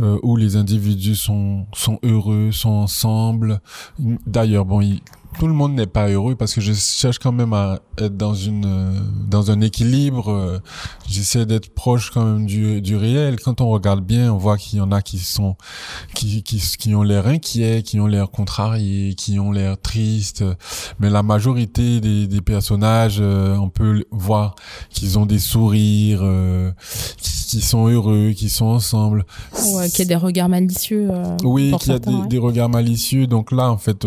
euh, où les individus sont sont heureux, sont ensemble. D'ailleurs, bon, il, tout le monde n'est pas heureux parce que je cherche quand même à être dans une euh, dans un équilibre. Euh, j'essaie d'être proche quand même du, du réel. Quand on regarde bien, on voit qu'il y en a qui sont qui qui, qui ont l'air inquiets, qui ont l'air contrariés, qui ont l'air tristes. Mais la majorité des, des personnages, euh, on peut voir qu'ils ont des sourires, sont heureux, qui sont ensemble. Ouais, qu'il y a des regards malicieux. oui, qu'il y a des, des, regards malicieux. Donc là, en fait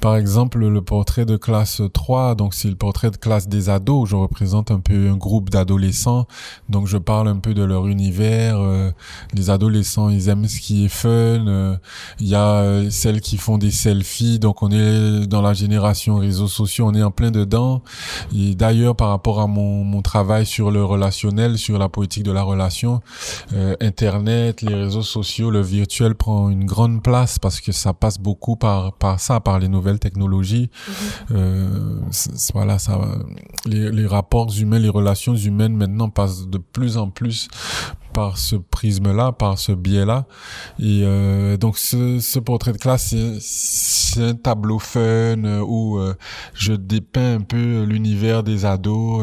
par exemple, le portrait de classe 3, donc c'est le portrait de classe des ados. Je représente un peu un groupe d'adolescents, donc je parle un peu de leur univers. Euh, les adolescents, ils aiment ce qui est fun. Euh, il y a euh, celles qui font des selfies, donc on est dans la génération réseaux sociaux, on est en plein dedans. Et d'ailleurs, par rapport à mon, mon travail sur le relationnel, sur la politique de la relation, Internet, les réseaux sociaux, le virtuel prend une grande place parce que ça passe beaucoup par par ça, par les nouvelles technologies. Mhm. Euh, voilà, ça, les, les rapports humains, les relations humaines maintenant passent de plus en plus par ce prisme-là, par ce biais-là. Et euh, donc ce, ce, portrait de classe, c'est un tableau fun euh, où euh, je dépeins un peu l'univers des ados.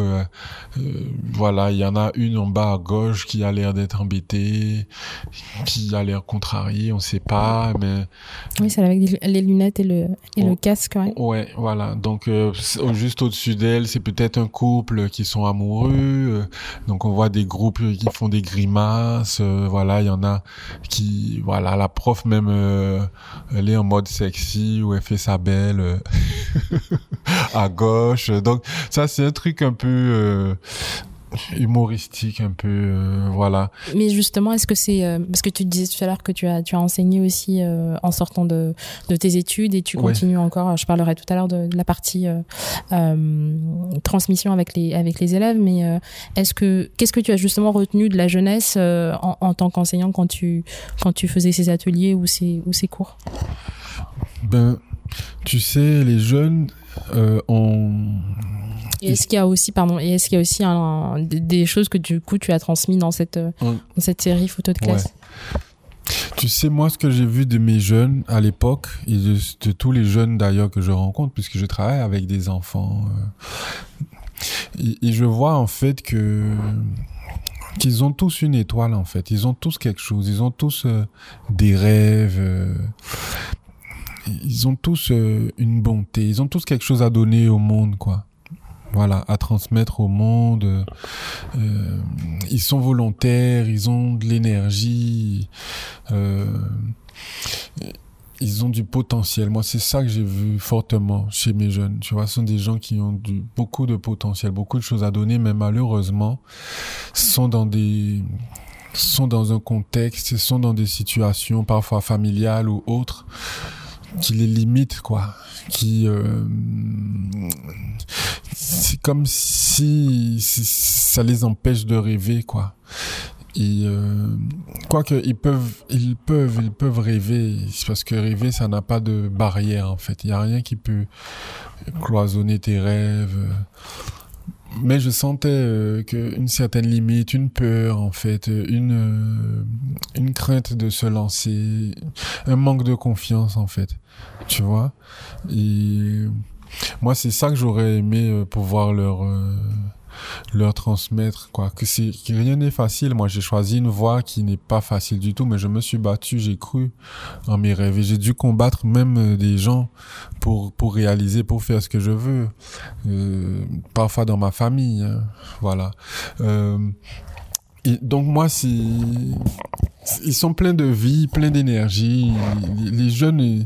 Voilà, il y en a une en bas à gauche qui a l'air d'être embêtée, qui a l'air contrariée, on sait pas, mais... Oui, c'est avec les lunettes et le, et le oh. casque, ouais. Ouais, voilà. Donc juste au-dessus d'elle, c'est peut-être un couple qui sont amoureux. donc on voit des groupes qui font des grimaces euh, voilà, il y en a qui, voilà, la prof même, euh, elle est en mode sexy ou elle fait sa belle euh, à gauche. Donc ça, c'est un truc un peu humoristique un peu euh, voilà. Mais justement est-ce que c'est euh, parce que tu disais tout à l'heure que tu as tu as enseigné aussi euh, en sortant de, de tes études et tu continues encore je parlerai tout à l'heure de, la partie transmission avec les avec les élèves mais est-ce que qu'est-ce que tu as justement retenu de la jeunesse en, en, tant qu'enseignant quand tu quand tu faisais ces ateliers ou ces ou ces cours? Ben tu sais les jeunes ont et est-ce qu'il y a aussi, pardon, et est-ce qu'il y a aussi un, des choses que du coup tu as transmis dans cette, dans cette série photo de classe Tu sais, moi, ce que j'ai vu de mes jeunes à l'époque, et de, tous les jeunes d'ailleurs que je rencontre, puisque je travaille avec des enfants, euh, et, je vois en fait que qu'ils ont tous une étoile en fait, ils ont tous quelque chose, ils ont tous euh, des rêves, euh, ils ont tous une bonté, ils ont tous quelque chose à donner au monde quoi voilà, à transmettre au monde. Euh, ils sont volontaires, ils ont de l'énergie, euh, ils ont du potentiel. Moi, c'est ça que j'ai vu fortement chez mes jeunes. Tu vois, ce sont des gens qui ont beaucoup de potentiel, beaucoup de choses à donner, mais malheureusement, sont dans des sont dans un contexte, sont dans des situations parfois familiales ou autres qui les limitent, quoi. Qui euh, c'est comme si, ça les empêche de rêver quoi. Et euh, ils peuvent ils peuvent ils peuvent rêver. Parce que rêver ça n'a pas de barrière en fait. Il y a rien qui peut cloisonner tes rêves mais je sentais euh, qu'une certaine limite, une peur en fait, une euh, une crainte de se lancer, un manque de confiance en fait, tu vois? Et moi, c'est ça que j'aurais aimé euh, pouvoir leur leur transmettre quoi. Que c'est rien n'est facile. Moi j'ai choisi une voie qui n'est pas facile du tout mais je me suis battu j'ai cru en mes rêves et j'ai dû combattre même euh, des gens pour pour réaliser pour faire ce que je veux. Euh, parfois dans ma famille hein, voilà. Euh, donc moi c'est ils sont pleins de vie, pleins d'énergie. Les jeunes,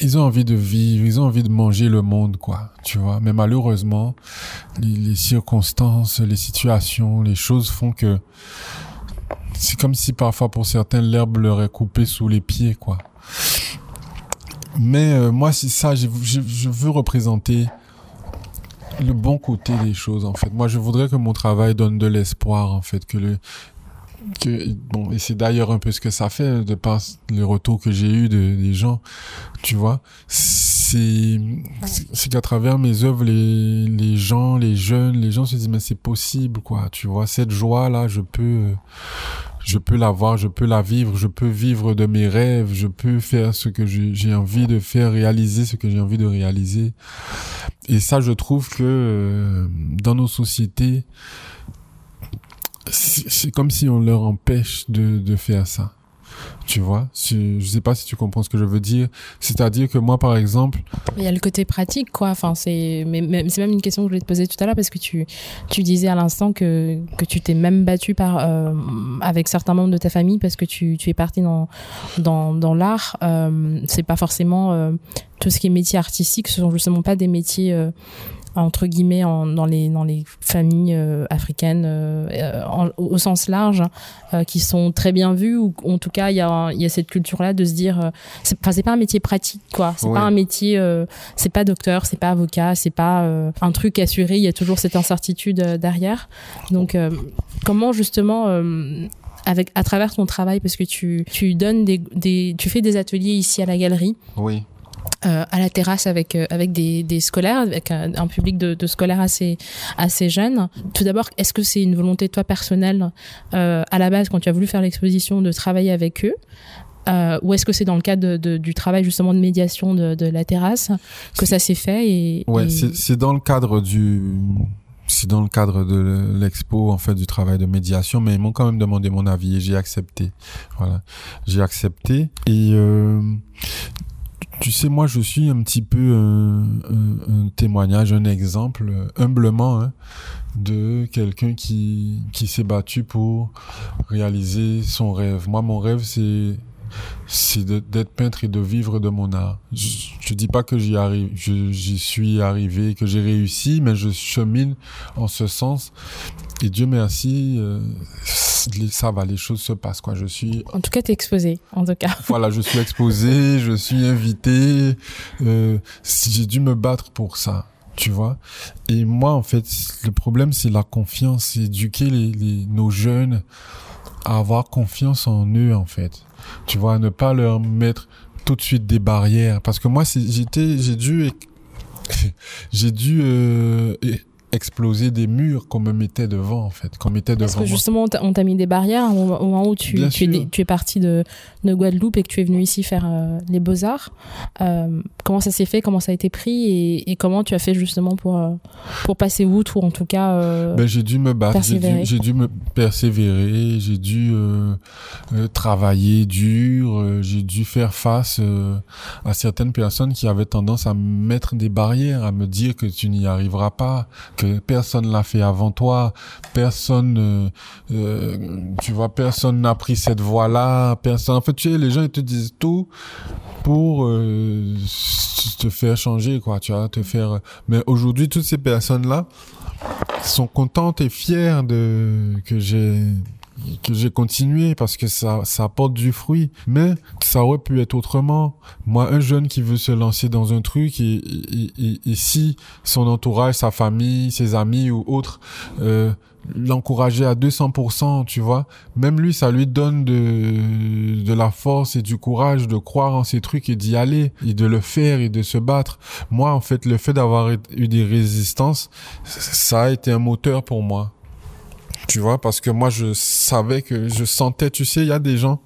ils, ont envie de vivre, ils ont envie de manger le monde, quoi. Tu vois. Mais malheureusement, les, circonstances, les situations, les choses font que c'est comme si parfois pour certains l'herbe leur est coupée sous les pieds, quoi. Mais euh, moi, c'est ça. Je, je veux représenter le bon côté des choses en fait. Moi, je voudrais que mon travail donne de l'espoir en fait, que le que bon et c'est d'ailleurs un peu ce que ça fait de par les retours que j'ai eu de, des gens tu vois. C'est c'est qu'à travers mes œuvres les les gens les jeunes les gens se disent mais c'est possible quoi tu vois. Cette joie là je peux je peux la voir je peux la vivre je peux vivre de mes rêves je peux faire ce que j'ai envie de faire réaliser ce que j'ai envie de réaliser. Et ça je trouve que euh, dans nos sociétés c'est comme si on leur empêche de, de faire ça. Tu vois, je sais pas si tu comprends ce que je veux dire. C'est-à-dire que moi, par exemple, il y a le côté pratique, quoi. Enfin, c'est, mais, c'est même une question que je voulais te poser tout à l'heure parce que tu, tu disais à l'instant que que tu t'es même battu par euh, avec certains membres de ta famille parce que tu, tu es parti dans dans dans l'art. Euh, c'est pas forcément euh, tout ce qui est métier artistique, ce sont justement pas des métiers euh, entre guillemets en, dans les dans les familles euh, africaines euh, au sens large euh, qui sont très bien vues ou en tout cas il y a il y a cette culture là de se dire c'est enfin c'est pas un métier pratique quoi. C'est pas un métier c'est pas docteur c'est pas avocat c'est pas un truc assuré il y a toujours cette incertitude derrière. Donc comment justement avec à travers ton travail parce que tu tu donnes des, des tu fais des ateliers ici à la galerie. Oui euh, à la terrasse avec euh, avec des, des scolaires, avec un, public de, de, scolaires assez assez jeunes. Tout d'abord, est-ce que c'est une volonté de toi personnelle euh, à la base quand tu as voulu faire l'exposition de travailler avec eux euh, ou est-ce que c'est dans le cadre de, du travail justement de médiation de, de la terrasse que ça s'est fait et, Ouais, c'est dans le cadre du c'est dans le cadre de l'expo en fait du travail de médiation mais ils m'ont quand même demandé mon avis et j'ai accepté voilà j'ai accepté et euh, tu sais, moi, je suis un petit peu un, un, témoignage, un exemple, humblement, hein, de quelqu'un qui s'est battu pour réaliser son rêve. Moi, mon rêve, c'est c'est d'être peintre et de vivre de mon art. Je, je dis pas que j'y arrive, j'y suis arrivé, que j'ai réussi, mais je chemine en ce sens. Et Dieu merci, euh, ça va, les choses se passent quoi. Je suis. En tout cas, t'es exposé, en tout cas. voilà, je suis exposé, je suis invité. Euh, j'ai dû me battre pour ça tu vois. Et moi, en fait, le problème, c'est la confiance, éduquer les, les, nos jeunes à avoir confiance en eux, en fait. Tu vois, ne pas leur mettre tout de suite des barrières. Parce que moi, j'étais, j'ai dû, j'ai dû euh, exploser des murs qu'on me mettait devant en fait qu'on mettait devant parce que justement on t'a mis des barrières au moment où tu, tu es, tu, es, parti de, de Guadeloupe et que tu es venu ici faire euh, les beaux arts euh, comment ça s'est fait? Comment ça a été pris? Et, et comment tu as fait justement pour euh, pour passer outre ou en tout cas ben, j'ai dû me battre j'ai dû, me persévérer j'ai dû travailler dur j'ai dû faire face à certaines personnes qui avaient tendance à mettre des barrières à me dire que tu n'y arriveras pas personne l'a fait avant toi, personne, euh, euh, tu vois, personne n'a pris cette voie-là, personne. En fait, tu sais, les gens ils te disent tout pour euh, te faire changer, quoi, tu vois, te faire. Mais aujourd'hui, toutes ces personnes-là sont contentes et fières de que j'ai que j'ai continué parce que ça, ça apporte du fruit. Mais ça aurait pu être autrement. Moi, un jeune qui veut se lancer dans un truc et, et, et, si son entourage, sa famille, ses amis ou autres, euh, l'encourager à 200%, tu vois. Même lui, ça lui donne de, de la force et du courage de croire en ces trucs et d'y aller et de le faire et de se battre. Moi, en fait, le fait d'avoir eu des résistances, ça a été un moteur pour moi. Tu vois, parce que moi, je savais que je sentais, tu sais, il y a des gens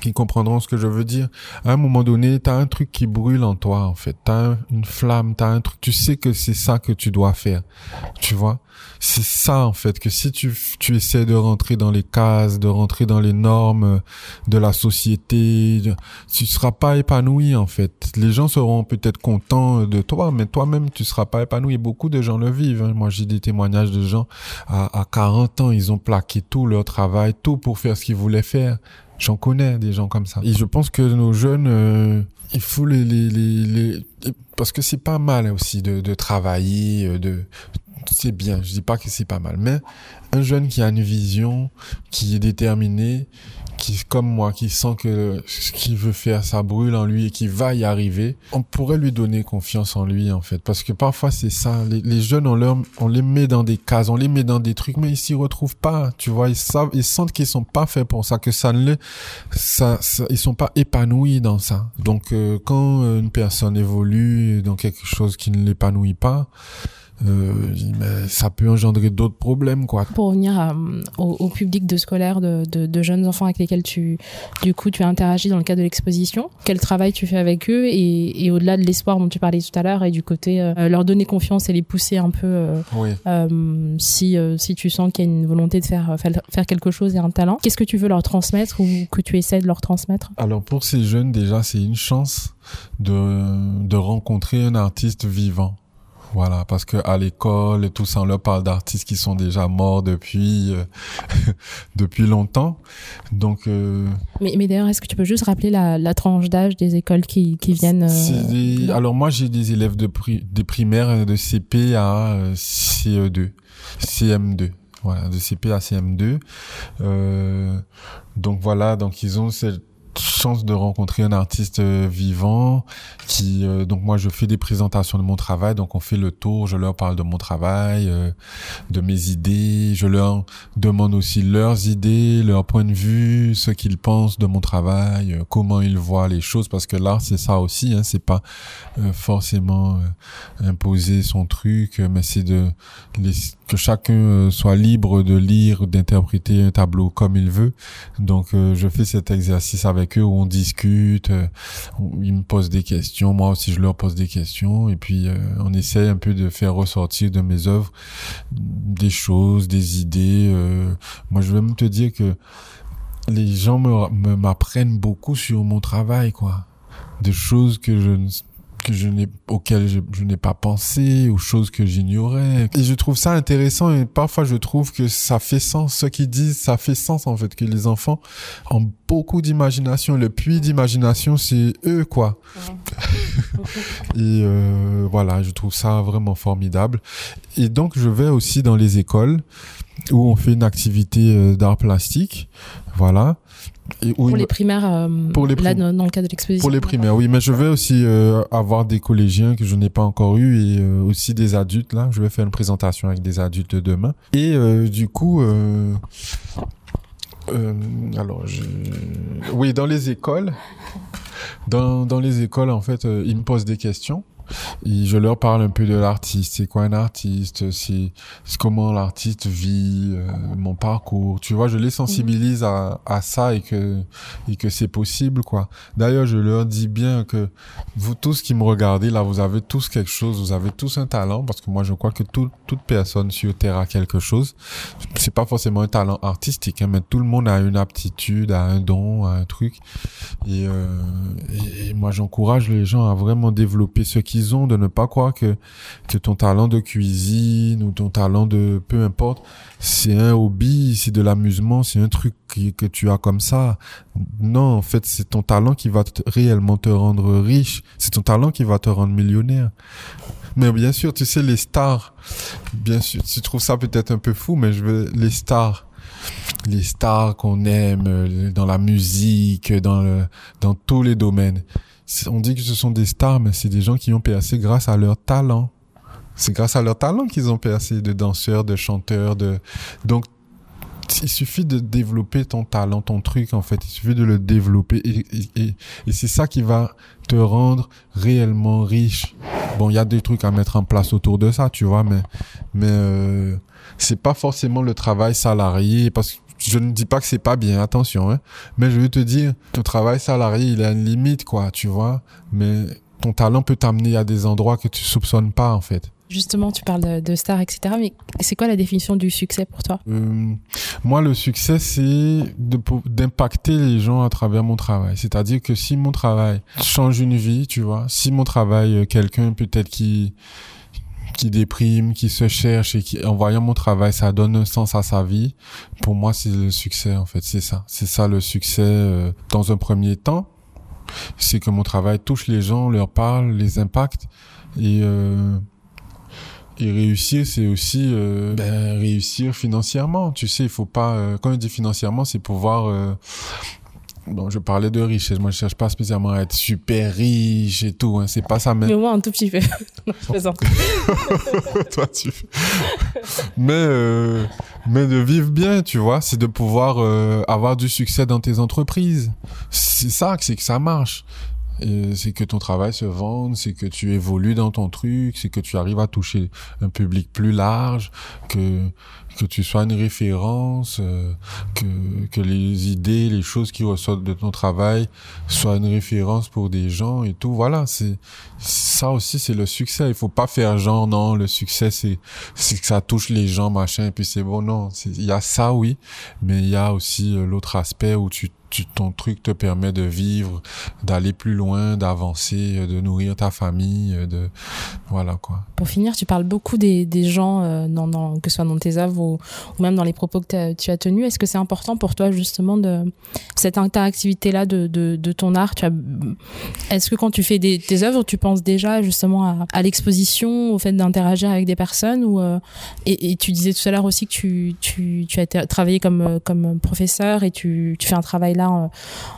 qui comprendront ce que je veux dire. À un moment donné, tu as un truc qui brûle en toi, en fait. Tu as une flamme, tu as un truc, tu sais que c'est ça que tu dois faire. Tu vois? C'est ça, en fait, que si tu, tu essaies de rentrer dans les cases, de rentrer dans les normes de la société, tu seras pas épanoui, en fait. Les gens seront peut-être contents de toi, mais toi-même, tu seras pas épanoui. Beaucoup de gens le vivent. Hein. Moi, j'ai des témoignages de gens à, à 40 ans, ils ont plaqué tout leur travail, tout pour faire ce qu'ils voulaient faire J'en connais des gens comme ça. Et je pense que nos jeunes, euh, il faut les, les, les, parce que c'est pas mal aussi de, de travailler, euh, de c'est bien. Je dis pas que c'est pas mal, mais un jeune qui a une vision, qui est déterminé, qui comme moi, qui sent que ce qu'il veut faire, ça brûle en lui et qui va y arriver, on pourrait lui donner confiance en lui en fait, parce que parfois c'est ça. Les, jeunes on leur, on les met dans des cases, on les met dans des trucs, mais ils s'y retrouvent pas. Tu vois, ils savent, ils sentent qu'ils sont pas faits pour ça, que ça ne les, ça, ça ils sont pas épanouis dans ça. Donc euh, quand une personne évolue dans quelque chose qui ne l'épanouit pas euh, ça peut engendrer d'autres problèmes quoi. Pour revenir euh, au, public de scolaire de, de, de, jeunes enfants avec lesquels tu du coup tu interagis dans le cadre de l'exposition, quel travail tu fais avec eux et, et au-delà de l'espoir dont tu parlais tout à l'heure et du côté euh, leur donner confiance et les pousser un peu euh, oui. si si tu sens qu'il y a une volonté de faire faire quelque chose et un talent, qu'est-ce que tu veux leur transmettre ou que tu essaies de leur transmettre? Alors pour ces jeunes déjà c'est une chance de de rencontrer un artiste vivant voilà, parce que à l'école et tout ça, on leur parle d'artistes qui sont déjà morts depuis euh, depuis longtemps. Donc. Euh, mais, mais d'ailleurs, est-ce que tu peux juste rappeler la, la tranche d'âge des écoles qui qui viennent euh, Alors moi, j'ai des élèves de des primaires de CP à CE2, CM2 voilà, de CP à CM2. Euh, donc voilà, donc ils ont cette chance de rencontrer un artiste euh, vivant qui euh, donc moi je fais des présentations de mon travail. Donc on fait le tour je leur parle de mon travail euh, de mes idées. Je leur demande aussi leurs idées leur point de vue ce qu'ils pensent de mon travail comment ils voient les choses. Parce que l'art c'est ça aussi hein, c'est pas forcément imposer son truc mais c'est de que chacun soit libre de lire d'interpréter un tableau comme il veut donc je fais cet exercice avec eux où on discute, euh, ils me posent des questions, moi aussi je leur pose des questions, et puis euh, on essaye un peu de faire ressortir de mes œuvres des choses, des idées. Euh. moi je vais me te dire que les gens me m'apprennent beaucoup sur mon travail, quoi. Des choses que je ne que je n'ai auxquelles je, je n'ai pas pensé ou choses que j'ignorais. Et je trouve ça intéressant et parfois je trouve que ça fait sens. Ce qu'ils disent ça fait sens en fait que les enfants ont beaucoup d'imagination. Le puits d'imagination c'est eux quoi. Et euh, voilà je trouve ça vraiment formidable. Et donc je vais aussi dans les écoles où on fait une activité euh, d'art plastique. Voilà pour les primaires, euh, pour les là, dans, le cadre de l'exposition. Pour les primaires, oui, mais je vais aussi euh, avoir des collégiens que je n'ai pas encore eu et euh, aussi des adultes. Là, je vais faire une présentation avec des adultes demain. Et du coup, alors, je... oui, dans les écoles, dans, dans les écoles, en fait, ils me posent des questions je leur parle un peu de l'artiste. C'est quoi un artiste? C'est comment l'artiste vit, euh, mon parcours? Tu vois, je les sensibilise à, à ça et que et que c'est possible, quoi. D'ailleurs, je leur dis bien que vous tous qui me regardez là, vous avez tous quelque chose, vous avez tous un talent, parce que moi, je crois que tout, toute personne sur terre a quelque chose. C'est pas forcément un talent artistique, hein, mais tout le monde a une aptitude, a un don, a un truc. Et, euh, et, et moi, j'encourage les gens à vraiment développer ce qui ont, de ne pas croire que, que ton talent de cuisine ou ton talent de peu importe, c'est un hobby, c'est de l'amusement, c'est un truc que tu as comme ça. Non, en fait, c'est ton talent qui va réellement te rendre riche. C'est ton talent qui va te rendre millionnaire. Mais bien sûr, tu sais, les stars, bien sûr, tu trouves ça peut-être un peu fou, mais je veux, les stars, les stars qu'on aime dans la musique, dans dans tous les domaines. On dit que ce sont des stars, mais c'est des gens qui ont percé grâce à leur talent. C'est grâce à leur talent qu'ils ont percé de danseurs, de chanteurs, de donc il suffit de développer ton talent, ton truc en fait. Il suffit de le développer et, et, et c'est ça qui va te rendre réellement riche. Bon, il y a des trucs à mettre en place autour de ça, tu vois, mais mais euh, c'est pas forcément le travail salarié parce que je ne dis pas que c'est pas bien, attention, hein, mais je veux te dire, le travail salarié, il a une limite, quoi, tu vois, mais ton talent peut t'amener à des endroits que tu soupçonnes pas, en fait. Justement, tu parles de, stars, etc. Mais c'est quoi la définition du succès pour toi? Euh, Moi, le succès, c'est d'impacter les gens à travers mon travail. C'est-à-dire que si mon travail change une vie, tu vois, si mon travail, euh, quelqu'un peut-être qui qui déprime, qui se cherche et qui, en voyant mon travail, ça donne un sens à sa vie. Pour moi, c'est le succès, en fait. C'est ça. C'est ça le succès euh, dans un premier temps. C'est que mon travail touche les gens, leur parle, les impacte. Et, euh, et réussir, c'est aussi euh, ben, réussir financièrement. Tu sais, il faut pas. Euh, quand je dis financièrement, c'est pouvoir. Bon, je parlais de richesse. Moi, je cherche pas spécialement à être super riche et tout. Hein. C'est pas ça. Mais, mais moi, un tout petit peu. non, je plaisante. Toi, tu. mais euh, mais de vivre bien, tu vois, c'est de pouvoir euh, avoir du succès dans tes entreprises. C'est ça, c'est que ça marche c'est que ton travail se vende, c'est que tu évolues dans ton truc, c'est que tu arrives à toucher un public plus large, que que tu sois une référence, euh, que que les idées, les choses qui ressortent de ton travail soient une référence pour des gens et tout. Voilà, c'est ça aussi c'est le succès. Il faut pas faire genre non, le succès c'est c'est que ça touche les gens machin et puis c'est bon non, il y a ça oui, mais il y a aussi l'autre aspect où tu ton truc te permet de vivre, d'aller plus loin, d'avancer, de nourrir ta famille, de voilà quoi. Pour finir, tu parles beaucoup des, des gens, euh, dans, que ce soit dans tes œuvres ou, même dans les propos que tu as tenus. Est-ce que c'est important pour toi justement de cette interactivité là de, de, ton art? Est-ce que quand tu fais des, tes œuvres, tu penses déjà justement à, l'exposition, au fait d'interagir avec des personnes ou euh, et, et, tu disais tout à l'heure aussi que tu, tu, tu as travaillé comme comme professeur et tu, tu fais un travail là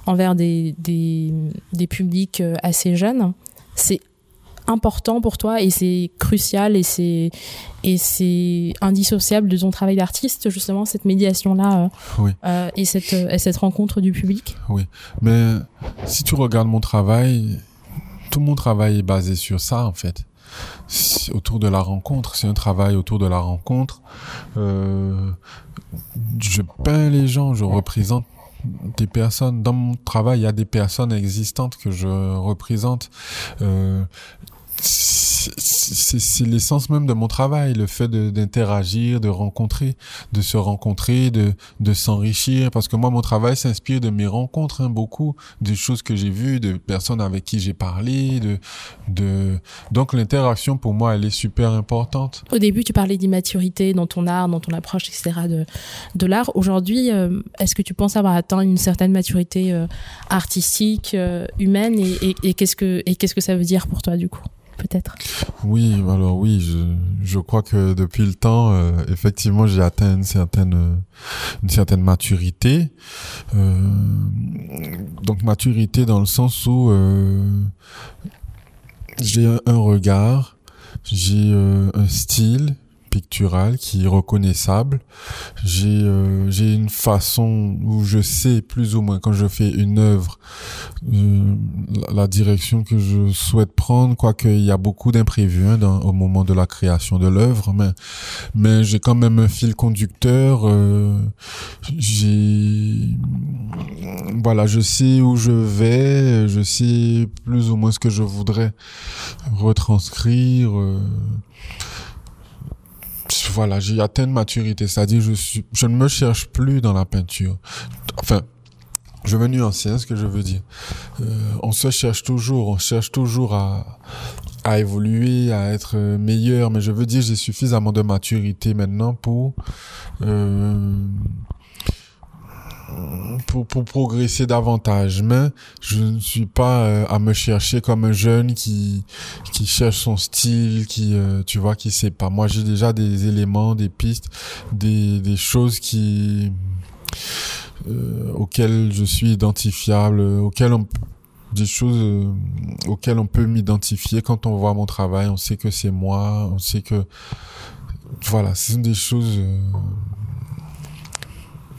envers des, des, des publics euh, assez jeunes, c'est important pour toi et c'est crucial et c'est et c'est indissociable de ton travail d'artiste justement cette médiation là euh, oui. euh, et cette et cette rencontre du public. Oui. Mais si tu regardes mon travail tout mon travail est basé sur ça en fait. Autour de la rencontre. C'est un travail autour de la rencontre. Euh, je peins les gens je représente des personnes dans mon travail il y a des personnes existantes que je représente. Euh, c'est l'essence même de mon travail, le fait d'interagir, de, de, rencontrer, de se rencontrer, de, de s'enrichir. Parce que moi, mon travail s'inspire de mes rencontres, hein, beaucoup, des choses que j'ai vues, de personnes avec qui j'ai parlé. De, de... Donc l'interaction, pour moi, elle est super importante. Au début, tu parlais d'immaturité dans ton art, dans ton approche, etc. de, de l'art. Aujourd'hui, euh, est-ce que tu penses avoir atteint une certaine maturité euh, artistique, euh, humaine Et, et, et qu'est-ce que, et qu'est-ce que ça veut dire pour toi, du coup? Oui, alors oui, je, je crois que depuis le temps, euh, effectivement, j'ai atteint une certaine, une certaine maturité. Euh, donc maturité dans le sens où euh, j'ai un, un, regard, j'ai euh, un style pictural qui est reconnaissable. J'ai euh, j'ai une façon où je sais plus ou moins quand je fais une œuvre euh, la, direction que je souhaite prendre, quoique il y a beaucoup d'imprévus hein, au moment de la création de l'œuvre, mais mais j'ai quand même un fil conducteur. Euh, j'ai voilà, je sais où je vais, je sais plus ou moins ce que je voudrais retranscrire. Voilà, j'ai atteint une maturité, c'est-à-dire je suis, je ne me cherche plus dans la peinture. Enfin, je vais nuancer hein, ce que je veux dire. Euh, on se cherche toujours, on cherche toujours à, à évoluer, à être meilleur, mais je veux dire, j'ai suffisamment de maturité maintenant pour euh, pour, pour progresser davantage. Mais je ne suis pas euh, à me chercher comme un jeune qui qui cherche son style, qui euh, tu vois, qui sait pas. Moi, j'ai déjà des éléments, des pistes, des des choses qui euh, auxquelles je suis identifiable, auxquelles on des choses auxquelles on peut m'identifier quand on voit mon travail. On sait que c'est moi, on sait que voilà, ce sont des choses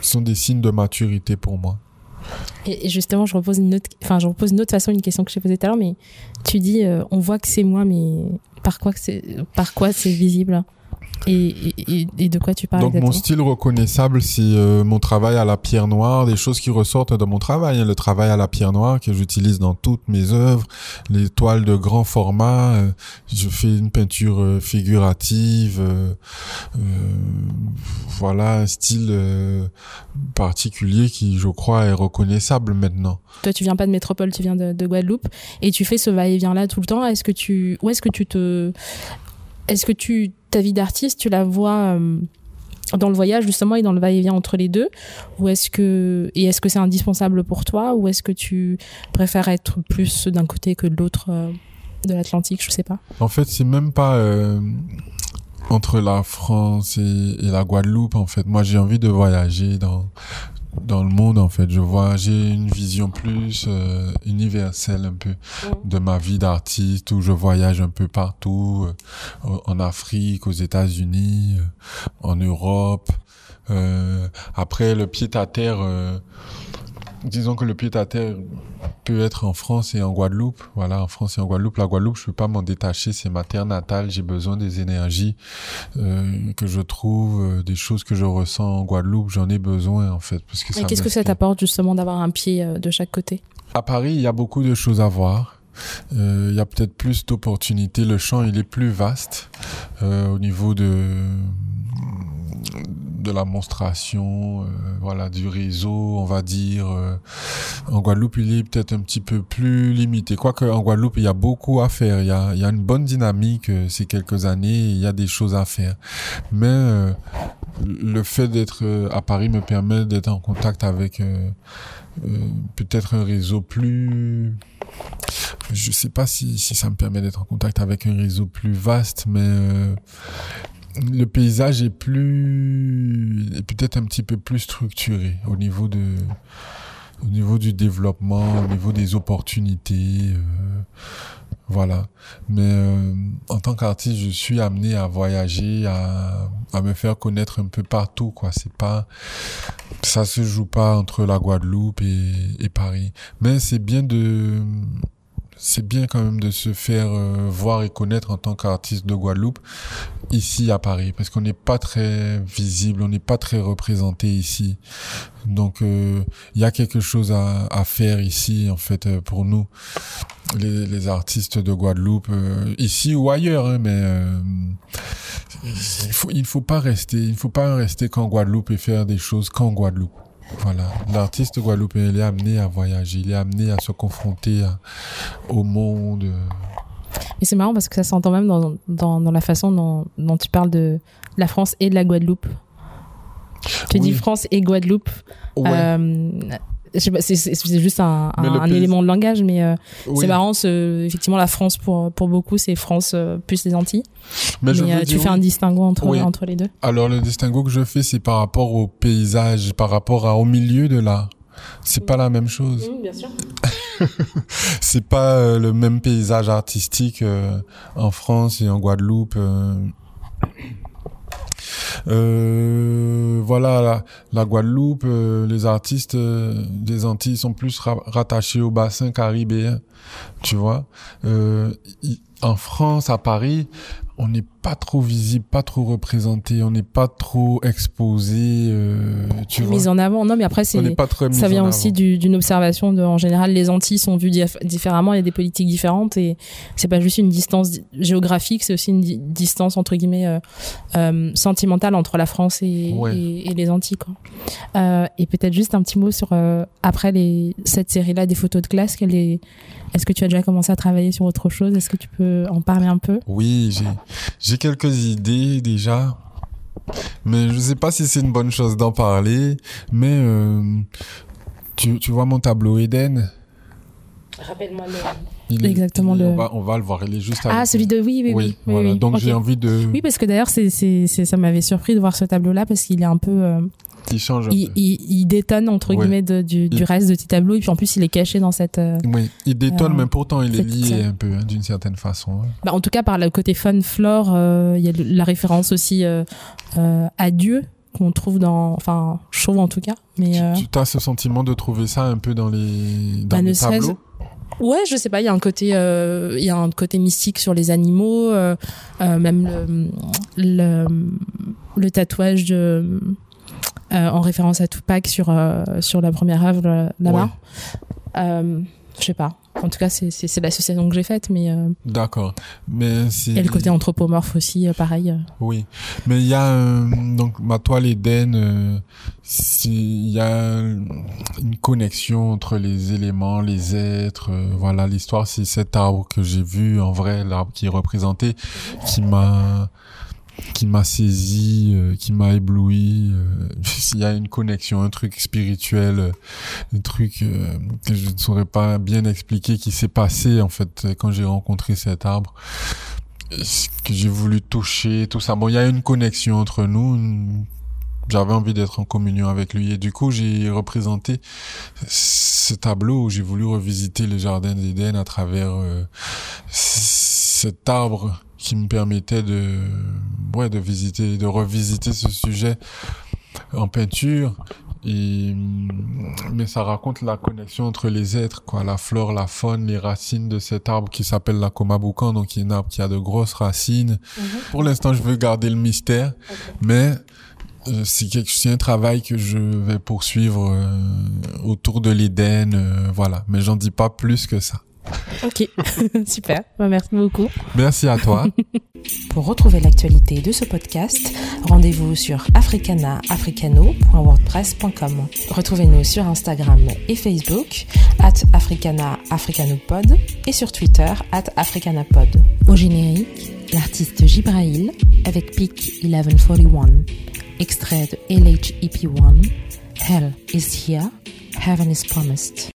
sont des signes de maturité pour moi. Et justement, je repose une autre, enfin, je repose une autre façon une question que j'ai posée tout à l'heure, mais tu dis, euh, on voit que c'est moi, mais par quoi c'est, par quoi c'est visible? Et, et, de quoi tu parles Donc mon style reconnaissable, c'est euh, mon travail à la pierre noire, des choses qui ressortent de mon travail. Hein. le travail à la pierre noire que j'utilise dans toutes mes œuvres, les toiles de grand format. Euh, je fais une peinture euh, figurative. voilà un style particulier qui, je crois, est reconnaissable maintenant. Toi, tu viens pas de métropole, tu viens de, de Guadeloupe, et tu fais ce va-et-vient là tout le temps. Est-ce que tu, où est-ce que tu te, est-ce que tu ta vie d'artiste, tu la vois euh, dans le voyage justement et dans le va-et-vient entre les deux? Ou est-ce que et est-ce que c'est indispensable pour toi? Ou est-ce que tu préfères être plus d'un côté que de l'autre euh, de l'Atlantique? Je sais pas. En fait c'est même pas euh, entre la France et, et, la Guadeloupe en fait. Moi j'ai envie de voyager dans dans le monde en fait. Je vois j'ai une vision plus euh, universelle un peu de ma vie d'artiste où je voyage un peu partout euh, en Afrique aux États-Unis euh, en Europe. Après le pied à terre disons que le pied à terre peut être en France et en Guadeloupe. Voilà, en France et en Guadeloupe. La Guadeloupe, je peux pas m'en détacher. C'est ma terre natale. J'ai besoin des énergies euh, que je trouve, euh, des choses que je ressens en Guadeloupe. J'en ai besoin en fait. Parce que qu'est-ce que ça t'apporte justement d'avoir un pied euh, de chaque côté? À Paris, il y a beaucoup de choses à voir. Il y a peut-être plus d'opportunités. Le champ, il est plus vaste au niveau de de la monstration, euh, voilà, du réseau, on va dire. Euh, en Guadeloupe, il est peut-être un petit peu plus limité. Quoique en Guadeloupe, il y a beaucoup à faire. Il y a, il y a une bonne dynamique euh, ces quelques années. Il y a des choses à faire. Mais le fait d'être à Paris me permet d'être en contact avec peut-être un réseau plus je sais pas si, si ça me permet d'être en contact avec un réseau plus vaste, mais le paysage est plus, est peut-être un petit peu plus structuré au niveau de, au niveau du développement, au niveau des opportunités, euh, voilà. Mais euh, en tant qu'artiste, je suis amené à voyager, à, à me faire connaître un peu partout, quoi. C'est pas, ça se joue pas entre la Guadeloupe et, et Paris. Mais c'est bien de c'est bien quand même de se faire euh, voir et connaître en tant qu'artiste de Guadeloupe ici à Paris parce qu'on n'est pas très visible, on n'est pas très représenté ici. Donc euh, il y a quelque chose à, à, faire ici en fait euh, pour nous les, les artistes de Guadeloupe ici ou ailleurs hein, mais il faut il faut pas rester il faut pas rester qu'en Guadeloupe et faire des choses qu'en Guadeloupe. Voilà, l'artiste guadeloupéen, il est amené à voyager, il est amené à se confronter au monde. Et c'est marrant parce que ça s'entend même dans, dans, dans la façon dont, dont, tu parles de la France et de la Guadeloupe. Tu dis France et Guadeloupe. Ouais. Euh, c'est juste un, un, élément de langage, mais euh, c'est marrant. effectivement, la France pour pour beaucoup, c'est France euh, plus les Antilles. Mais, euh, tu fais un distinguo entre entre les deux. Alors le distinguo que je fais, c'est par rapport au paysage, par rapport à, au milieu de l'art. C'est pas la même chose. bien sûr. c'est pas le même paysage artistique en France et en Guadeloupe. Euh, voilà, la, Guadeloupe, euh, les artistes euh, des Antilles sont plus rattachés au bassin caribéen, tu vois. en France, à Paris, on n'est pas trop visible, pas trop représenté, on n'est pas trop exposé. Euh, tu mise en avant, non, mais après c'est ça vient aussi d'une observation de, en général, les Antilles sont vues différemment, il y a des politiques différentes et c'est pas juste une distance géographique, c'est aussi une distance entre guillemets euh, euh, sentimentale entre la France et, et, les Antilles. Quoi. Euh, et peut-être juste un petit mot sur après les cette série-là des photos de classe, qu'elle est est-ce que tu as déjà commencé à travailler sur autre chose? Est-ce que tu peux en parler un peu? Oui, j'ai quelques idées déjà. Mais je sais pas si c'est une bonne chose d'en parler, mais euh, tu, tu vois mon tableau Eden? Rappelle-moi le. Il est- Exactement, il est- le- On va, on va le voir, il est juste Ah, avec- celui de oui, oui, oui. oui, voilà. oui. Donc j'ai envie de... Oui, parce que d'ailleurs, c'est, c'est, c'est, ça m'avait surpris de voir ce tableau-là parce qu'il est un peu, euh, Il change un il, peu. il, il détonne entre Ouais. guillemets de- du, reste de tes tableaux et puis en plus il est caché dans cette. euh, Oui, il détonne, Euh, mais pourtant il est lié un peu, hein, d'une certaine façon. hein. Bah, en tout cas, par le côté fun flore, euh, il y a la référence aussi euh, euh, à Dieu qu'on trouve dans, enfin, je trouve en tout cas. Mais euh, Tu, tu as ce sentiment de trouver ça un peu dans les, dans Bah, les tableaux ouais, je sais pas, il y a un côté, euh, il y a un côté mystique sur les animaux, euh, euh, même le, le, le tatouage de, euh, en référence à Tupac sur euh, sur la première œuvre euh, là-bas. Euh, je sais pas. En tout cas, c'est c'est c'est l'association que j'ai faite, mais euh, D'accord. Mais c'est... a le côté anthropomorphe aussi, euh, pareil. euh. Oui, mais il y a euh, donc ma toile Eden, euh, c'est- il y a une connexion entre les éléments, les êtres. euh, voilà, l'histoire c'est cet arbre que j'ai vu en vrai, l'arbre qui est représenté, qui m'a qui m'a saisi, euh, qui m'a ébloui. euh, Il y a une connexion, un truc spirituel, euh, un truc euh, que je ne saurais pas bien expliquer qui s'est passé en fait quand j'ai rencontré cet arbre que j'ai voulu toucher, tout ça. Bon, il y a une connexion entre nous. J'avais envie d'être en communion avec lui et du coup j'ai représenté ce tableau où j'ai voulu revisiter le jardin d'Éden à travers euh, cet arbre qui me permettait de ouais de visiter de revisiter ce sujet en peinture. Et mais ça raconte la connexion entre les êtres quoi. La flore la faune les racines de cet arbre qui s'appelle la Komaboukan donc qui est un arbre qui a de grosses racines. Pour l'instant je veux garder le mystère. Mais euh, c'est un travail que je vais poursuivre euh, autour de l'Éden euh, voilà. Mais j'en dis pas plus que ça Ok, super. Bah, merci beaucoup. merci à toi Pour retrouver l'actualité de ce podcast, rendez-vous sur africanaafricano.wordpress.com. Retrouvez-nous sur Instagram et Facebook, at africana africanopod, et sur Twitter, at africanapod. Au générique, l'artiste Jibrail avec Peak 1141, extrait de LHEP1, Hell is here, Heaven is promised.